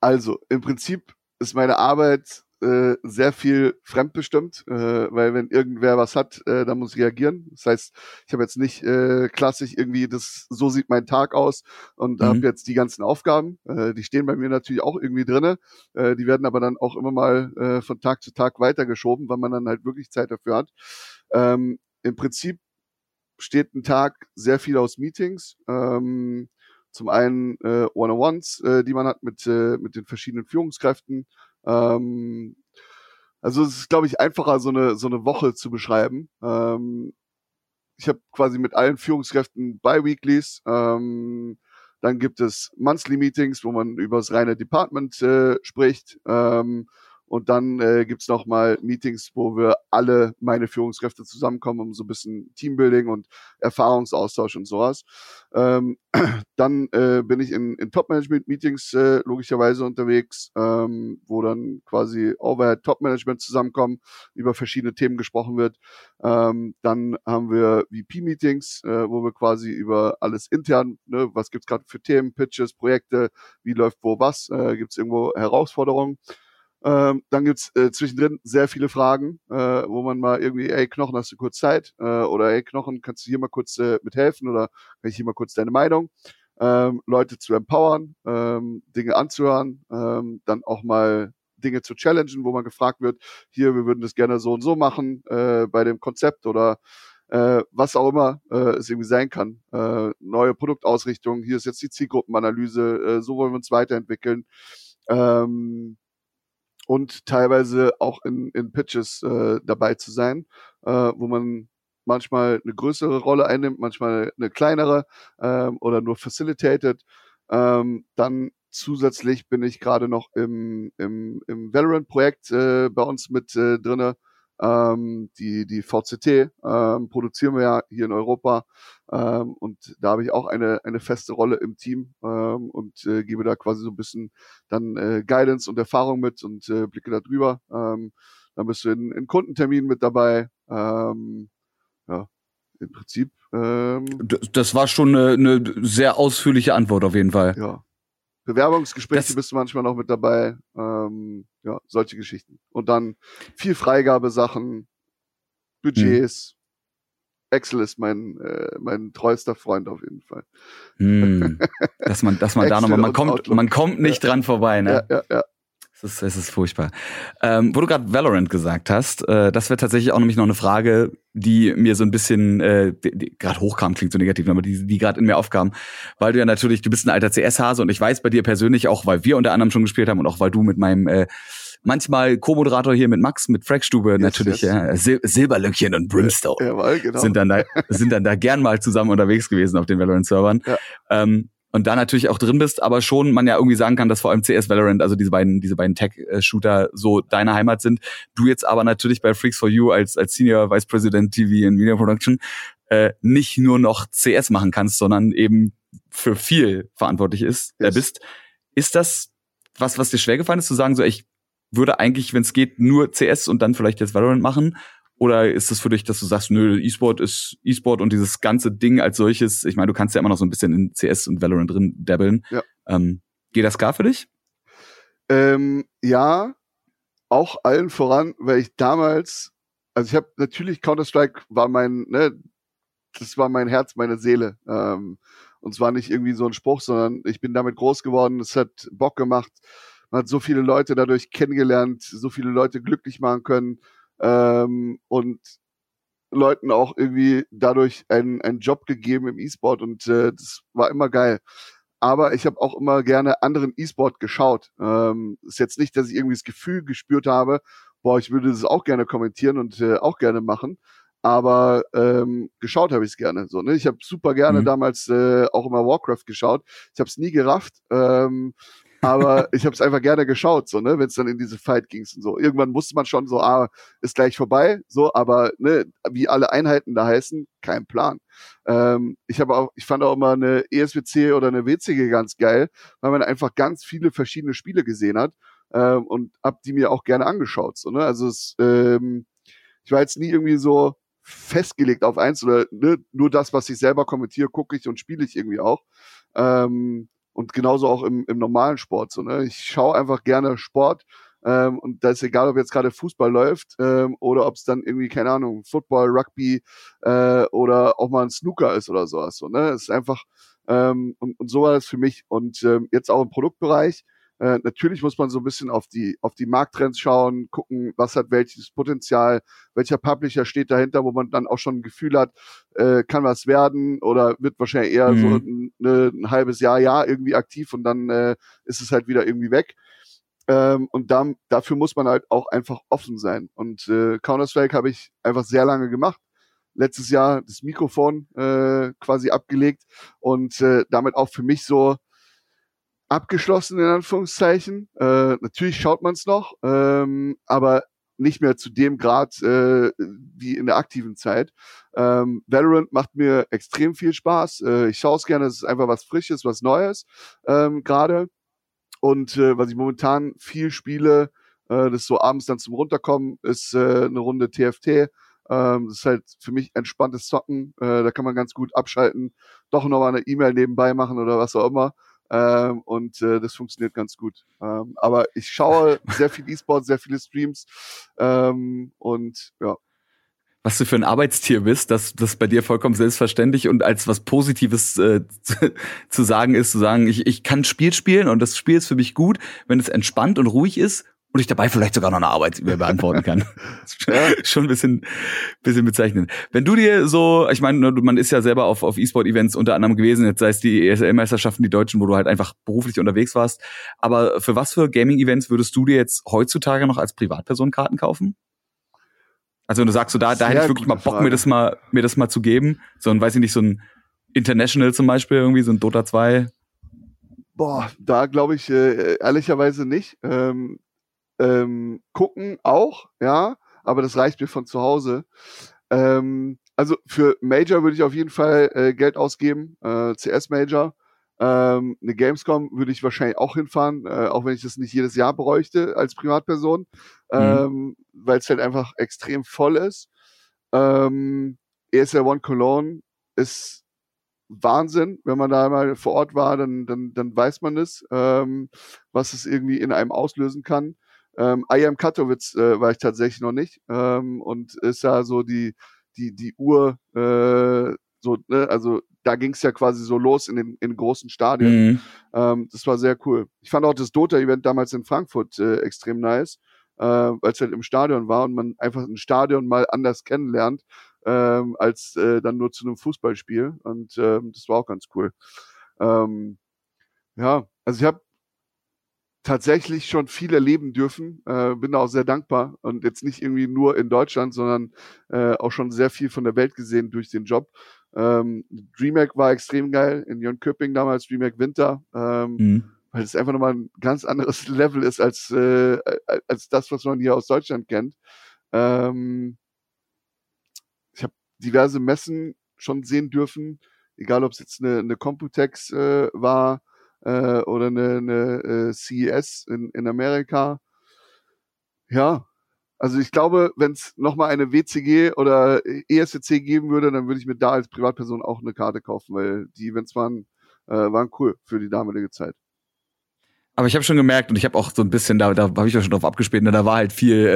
also, im Prinzip ist meine Arbeit äh, sehr viel fremdbestimmt, äh, weil wenn irgendwer was hat, äh, dann muss ich reagieren. Das heißt, ich habe jetzt nicht äh, klassisch irgendwie, das so sieht mein Tag aus und mhm. habe jetzt die ganzen Aufgaben. Äh, die stehen bei mir natürlich auch irgendwie drinne. Äh, die werden aber dann auch immer mal äh, von Tag zu Tag weitergeschoben, weil man dann halt wirklich Zeit dafür hat. Ähm, Im Prinzip steht ein Tag sehr viel aus Meetings. Ähm, zum einen äh, One-on-Ones, äh, die man hat mit, äh, mit den verschiedenen Führungskräften. Ähm, also es ist, glaube ich, einfacher, so eine, so eine Woche zu beschreiben. Ähm, ich habe quasi mit allen Führungskräften Bi-Weeklies. Ähm, dann gibt es Monthly Meetings, wo man über das reine Department äh, spricht. Ähm, und dann äh, gibt es nochmal Meetings, wo wir alle meine Führungskräfte zusammenkommen, um so ein bisschen Teambuilding und Erfahrungsaustausch und sowas. Ähm, dann äh, bin ich in, in Top-Management-Meetings äh, logischerweise unterwegs, ähm, wo dann quasi Overhead Top-Management zusammenkommen, über verschiedene Themen gesprochen wird. Ähm, dann haben wir VP-Meetings, äh, wo wir quasi über alles intern, ne, was gibt's gerade für Themen, Pitches, Projekte, wie läuft wo was, äh, gibt's irgendwo Herausforderungen. Ähm, dann gibt's äh, zwischendrin sehr viele Fragen, äh, wo man mal irgendwie, ey Knochen, hast du kurz Zeit? Äh, oder ey Knochen, kannst du hier mal kurz äh, mithelfen? Oder kann ich hier mal kurz deine Meinung? Ähm, Leute zu empowern, ähm, Dinge anzuhören, ähm, dann auch mal Dinge zu challengen, wo man gefragt wird, hier, wir würden das gerne so und so machen äh, bei dem Konzept oder äh, was auch immer äh, es irgendwie sein kann. Äh, neue Produktausrichtung, hier ist jetzt die Zielgruppenanalyse, äh, so wollen wir uns weiterentwickeln. Ähm, und teilweise auch in, in Pitches äh, dabei zu sein, äh, wo man manchmal eine größere Rolle einnimmt, manchmal eine kleinere ähm, oder nur facilitated. Ähm, dann zusätzlich bin ich gerade noch im, im, im Valorant-Projekt äh, bei uns mit äh, drinne, ähm, die, die VCT ähm, produzieren wir ja hier in Europa ähm, und da habe ich auch eine, eine feste Rolle im Team ähm, und äh, gebe da quasi so ein bisschen dann äh, Guidance und Erfahrung mit und äh, blicke da drüber. Ähm, dann bist du in, in Kundenterminen mit dabei. Ähm, ja, im Prinzip. Ähm, das war schon eine, eine sehr ausführliche Antwort auf jeden Fall. Ja, Bewerbungsgespräche das bist du manchmal noch mit dabei. Ähm, ja, solche Geschichten. Und dann viel Freigabesachen, Budgets. Hm. Excel ist mein, äh, mein treuester Freund auf jeden Fall. Hm. Dass man, dass man da nochmal, man kommt, man kommt nicht ja. dran vorbei, ne? Ja, ja, ja. Ist, es ist furchtbar. Ähm, wo du gerade Valorant gesagt hast, äh, das wäre tatsächlich auch nämlich noch eine Frage, die mir so ein bisschen äh, gerade hochkam, klingt so negativ, aber die, die gerade in mir aufkam, weil du ja natürlich, du bist ein alter CS-Hase und ich weiß bei dir persönlich auch, weil wir unter anderem schon gespielt haben und auch weil du mit meinem äh, manchmal Co-Moderator hier mit Max, mit Frackstube yes, natürlich, yes. Ja, Sil Silberlöckchen und Brimstone ja, genau. sind dann da sind dann da gern mal zusammen unterwegs gewesen auf den Valorant-Servern. Ja. Ähm, und da natürlich auch drin bist, aber schon man ja irgendwie sagen kann, dass vor allem CS Valorant, also diese beiden, diese beiden Tech-Shooter so deine Heimat sind. Du jetzt aber natürlich bei Freaks for You als, als Senior Vice President TV and Media Production äh, nicht nur noch CS machen kannst, sondern eben für viel verantwortlich ist, yes. äh, bist. Ist das was, was dir schwer gefallen ist, zu sagen, so ich würde eigentlich, wenn es geht, nur CS und dann vielleicht jetzt Valorant machen? Oder ist es für dich, dass du sagst, nö, E-Sport ist E-Sport und dieses ganze Ding als solches, ich meine, du kannst ja immer noch so ein bisschen in CS und Valorant drin dabbeln. Ja. Ähm, geht das gar für dich? Ähm, ja, auch allen voran, weil ich damals, also ich habe natürlich Counter-Strike war mein, ne, das war mein Herz, meine Seele. Ähm, und zwar nicht irgendwie so ein Spruch, sondern ich bin damit groß geworden, es hat Bock gemacht. Man hat so viele Leute dadurch kennengelernt, so viele Leute glücklich machen können ähm, und Leuten auch irgendwie dadurch einen, einen Job gegeben im E-Sport und äh, das war immer geil. Aber ich habe auch immer gerne anderen E-Sport geschaut. Ähm, ist jetzt nicht, dass ich irgendwie das Gefühl gespürt habe, boah, ich würde das auch gerne kommentieren und äh, auch gerne machen. Aber ähm, geschaut habe ich es gerne. So, ne? Ich habe super gerne mhm. damals äh, auch immer Warcraft geschaut. Ich habe es nie gerafft. Ähm, aber ich habe es einfach gerne geschaut, so, ne, wenn es dann in diese Fight ging und so. Irgendwann wusste man schon so, ah, ist gleich vorbei, so, aber ne, wie alle Einheiten da heißen, kein Plan. Ähm, ich habe auch, ich fand auch immer eine ESWC oder eine WCG ganz geil, weil man einfach ganz viele verschiedene Spiele gesehen hat ähm, und hab die mir auch gerne angeschaut, so, ne. Also es, ähm, ich war jetzt nie irgendwie so festgelegt auf eins oder ne, nur das, was ich selber kommentiere, gucke ich und spiele ich irgendwie auch. Ähm, und genauso auch im, im normalen Sport. So, ne? Ich schaue einfach gerne Sport. Ähm, und da ist egal, ob jetzt gerade Fußball läuft ähm, oder ob es dann irgendwie, keine Ahnung, Football, Rugby äh, oder auch mal ein Snooker ist oder sowas. So, ne? Es ist einfach, ähm, und, und so war das für mich. Und ähm, jetzt auch im Produktbereich äh, natürlich muss man so ein bisschen auf die, auf die Markttrends schauen, gucken, was hat welches Potenzial, welcher Publisher steht dahinter, wo man dann auch schon ein Gefühl hat, äh, kann was werden oder wird wahrscheinlich eher mhm. so ein, ne, ein, halbes Jahr, Jahr irgendwie aktiv und dann äh, ist es halt wieder irgendwie weg. Ähm, und da, dafür muss man halt auch einfach offen sein. Und äh, Counter-Strike habe ich einfach sehr lange gemacht letztes Jahr das Mikrofon äh, quasi abgelegt und äh, damit auch für mich so abgeschlossen in Anführungszeichen. Äh, natürlich schaut man es noch, ähm, aber nicht mehr zu dem Grad äh, wie in der aktiven Zeit. Ähm, Valorant macht mir extrem viel Spaß. Äh, ich schaue es gerne, es ist einfach was Frisches, was Neues ähm, gerade. Und äh, was ich momentan viel spiele, äh, das so abends dann zum Runterkommen, ist äh, eine Runde TFT. Ähm, das ist halt für mich entspanntes Zocken. Äh, da kann man ganz gut abschalten, doch noch mal eine E-Mail nebenbei machen oder was auch immer. Ähm, und äh, das funktioniert ganz gut. Ähm, aber ich schaue sehr viel E-Sport, sehr viele Streams ähm, und ja. Was du für ein Arbeitstier bist, das das bei dir vollkommen selbstverständlich und als was Positives äh, zu, sagen ist, zu sagen, ich, ich kann Spiel spielen und das Spiel ist für mich gut, wenn es entspannt und ruhig ist und ich dabei vielleicht sogar noch eine Arbeit-E-Mail beantworten kann. ja. Schon ein bisschen, bisschen bezeichnend. Wenn du dir so, ich meine, man ist ja selber auf, auf E-Sport-Events unter anderem gewesen, jetzt sei es die ESL-Meisterschaften, die Deutschen, wo du halt einfach beruflich unterwegs warst. Aber für was für Gaming-Events würdest du dir jetzt heutzutage noch als Privatperson Karten kaufen? Also wenn du sagst, so da, da hätte ich wirklich mal Bock, Frage. mir das mal, mir das mal zu geben. So ein, weiß ich nicht, so ein International zum Beispiel irgendwie, so ein Dota 2. Boah, da glaube ich äh, ehrlicherweise nicht. Ähm, ähm, gucken auch, ja, aber das reicht mir von zu Hause. Ähm, also für Major würde ich auf jeden Fall äh, Geld ausgeben, äh, CS Major. Ähm, eine Gamescom würde ich wahrscheinlich auch hinfahren, äh, auch wenn ich das nicht jedes Jahr bräuchte als Privatperson, mhm. ähm, weil es halt einfach extrem voll ist. Ähm, ESL One Cologne ist Wahnsinn, wenn man da mal vor Ort war, dann, dann, dann weiß man es, ähm, was es irgendwie in einem auslösen kann. Ähm, IAM Katowice äh, war ich tatsächlich noch nicht ähm, und ist ja so die die die Uhr äh, so ne, also da ging es ja quasi so los in den in großen Stadien. Mhm. Ähm, das war sehr cool. Ich fand auch das Dota-Event damals in Frankfurt äh, extrem nice, äh, weil es halt im Stadion war und man einfach ein Stadion mal anders kennenlernt ähm, als äh, dann nur zu einem Fußballspiel und ähm, das war auch ganz cool. Ähm, ja, also ich habe tatsächlich schon viel erleben dürfen. Äh, bin da auch sehr dankbar und jetzt nicht irgendwie nur in Deutschland, sondern äh, auch schon sehr viel von der Welt gesehen durch den Job. Ähm, DreamHack war extrem geil in Jönköping damals, DreamHack Winter, ähm, mhm. weil es einfach nochmal ein ganz anderes Level ist als, äh, als das, was man hier aus Deutschland kennt. Ähm, ich habe diverse Messen schon sehen dürfen, egal ob es jetzt eine, eine Computex äh, war, äh, oder eine, eine äh, CES in, in Amerika. Ja, also ich glaube, wenn es nochmal eine WCG oder ESCC geben würde, dann würde ich mir da als Privatperson auch eine Karte kaufen, weil die Events waren, äh, waren cool für die damalige Zeit. Aber ich habe schon gemerkt und ich habe auch so ein bisschen, da, da habe ich ja schon drauf abgespielt, ne, da war halt viel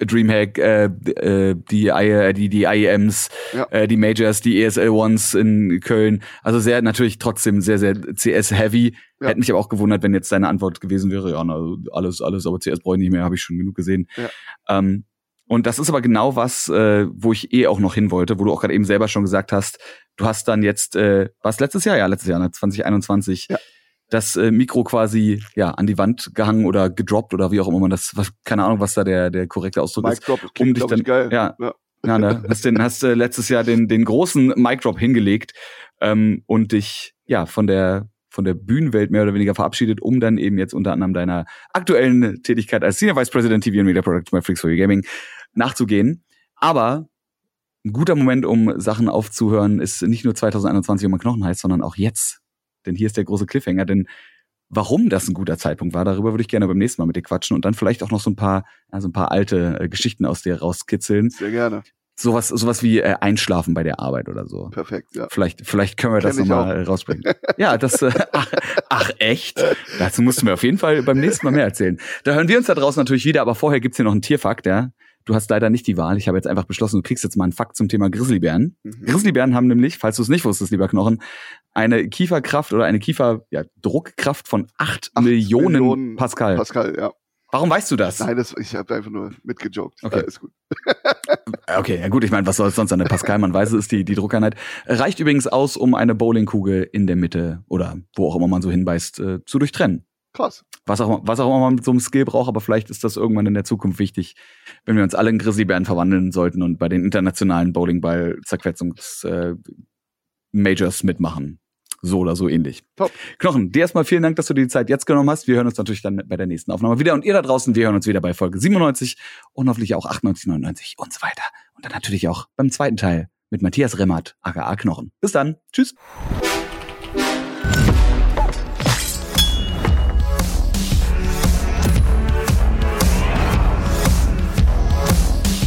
äh, Dreamhack, äh, äh, die, I, die, die IEMs, ja. äh, die Majors, die ESL Ones in Köln. Also sehr natürlich trotzdem sehr, sehr CS-heavy. Ja. Hätte mich aber auch gewundert, wenn jetzt deine Antwort gewesen wäre, ja, na, alles, alles, aber CS brauche ich nicht mehr, habe ich schon genug gesehen. Ja. Ähm, und das ist aber genau was, äh, wo ich eh auch noch hin wollte, wo du auch gerade eben selber schon gesagt hast, du hast dann jetzt, äh, was letztes Jahr? Ja, letztes Jahr, ne, 2021. Ja das äh, Mikro quasi ja an die Wand gehangen oder gedroppt oder wie auch immer man das, was, keine Ahnung, was da der der korrekte Ausdruck Mic ist. Drop, um dich dann, geil. Ja, ja. ja ne, hast den hast äh, letztes Jahr den den großen Mic Drop hingelegt ähm, und dich ja von der von der Bühnenwelt mehr oder weniger verabschiedet, um dann eben jetzt unter anderem deiner aktuellen Tätigkeit als Senior Vice President TV und Media Product bei Freaks for You Gaming nachzugehen. Aber ein guter Moment, um Sachen aufzuhören, ist nicht nur 2021 um Knochen heißt, sondern auch jetzt denn hier ist der große Cliffhanger, denn Warum das ein guter Zeitpunkt war, darüber würde ich gerne beim nächsten Mal mit dir quatschen und dann vielleicht auch noch so ein paar, also ein paar alte äh, Geschichten aus dir rauskitzeln. Sehr gerne. Sowas, sowas wie äh, Einschlafen bei der Arbeit oder so. Perfekt, ja. Vielleicht, vielleicht können wir Kenn das nochmal rausbringen. ja, das, äh, ach, ach, echt? Dazu musst du mir auf jeden Fall beim nächsten Mal mehr erzählen. Da hören wir uns da draußen natürlich wieder, aber vorher gibt's hier noch einen Tierfakt, ja. Du hast leider nicht die Wahl. Ich habe jetzt einfach beschlossen, du kriegst jetzt mal einen Fakt zum Thema Grizzlybären. Mhm. Grizzlybären haben nämlich, falls du es nicht wusstest, lieber Knochen, eine Kieferkraft oder eine Kieferdruckkraft ja, von acht, acht Millionen, Millionen Pascal. Pascal, ja. Warum weißt du das? Nein, das, ich habe einfach nur mitgejoked. Okay. Ist gut. okay, ja gut, ich meine, was soll es sonst an der Pascal, man weiß es, ist die, die Druckeinheit. Reicht übrigens aus, um eine Bowlingkugel in der Mitte oder wo auch immer man so hinbeißt, äh, zu durchtrennen. Krass. Was auch, was auch immer man mit so einem Skill braucht, aber vielleicht ist das irgendwann in der Zukunft wichtig, wenn wir uns alle in Grizzlybären verwandeln sollten und bei den internationalen Bowlingball-Zerquetzungs-Majors äh, mitmachen so oder so ähnlich. Top. Knochen, dir erstmal vielen Dank, dass du dir die Zeit jetzt genommen hast. Wir hören uns natürlich dann bei der nächsten Aufnahme wieder. Und ihr da draußen, wir hören uns wieder bei Folge 97 und hoffentlich auch 98, 99 und so weiter. Und dann natürlich auch beim zweiten Teil mit Matthias Remmert, aka Knochen. Bis dann. Tschüss.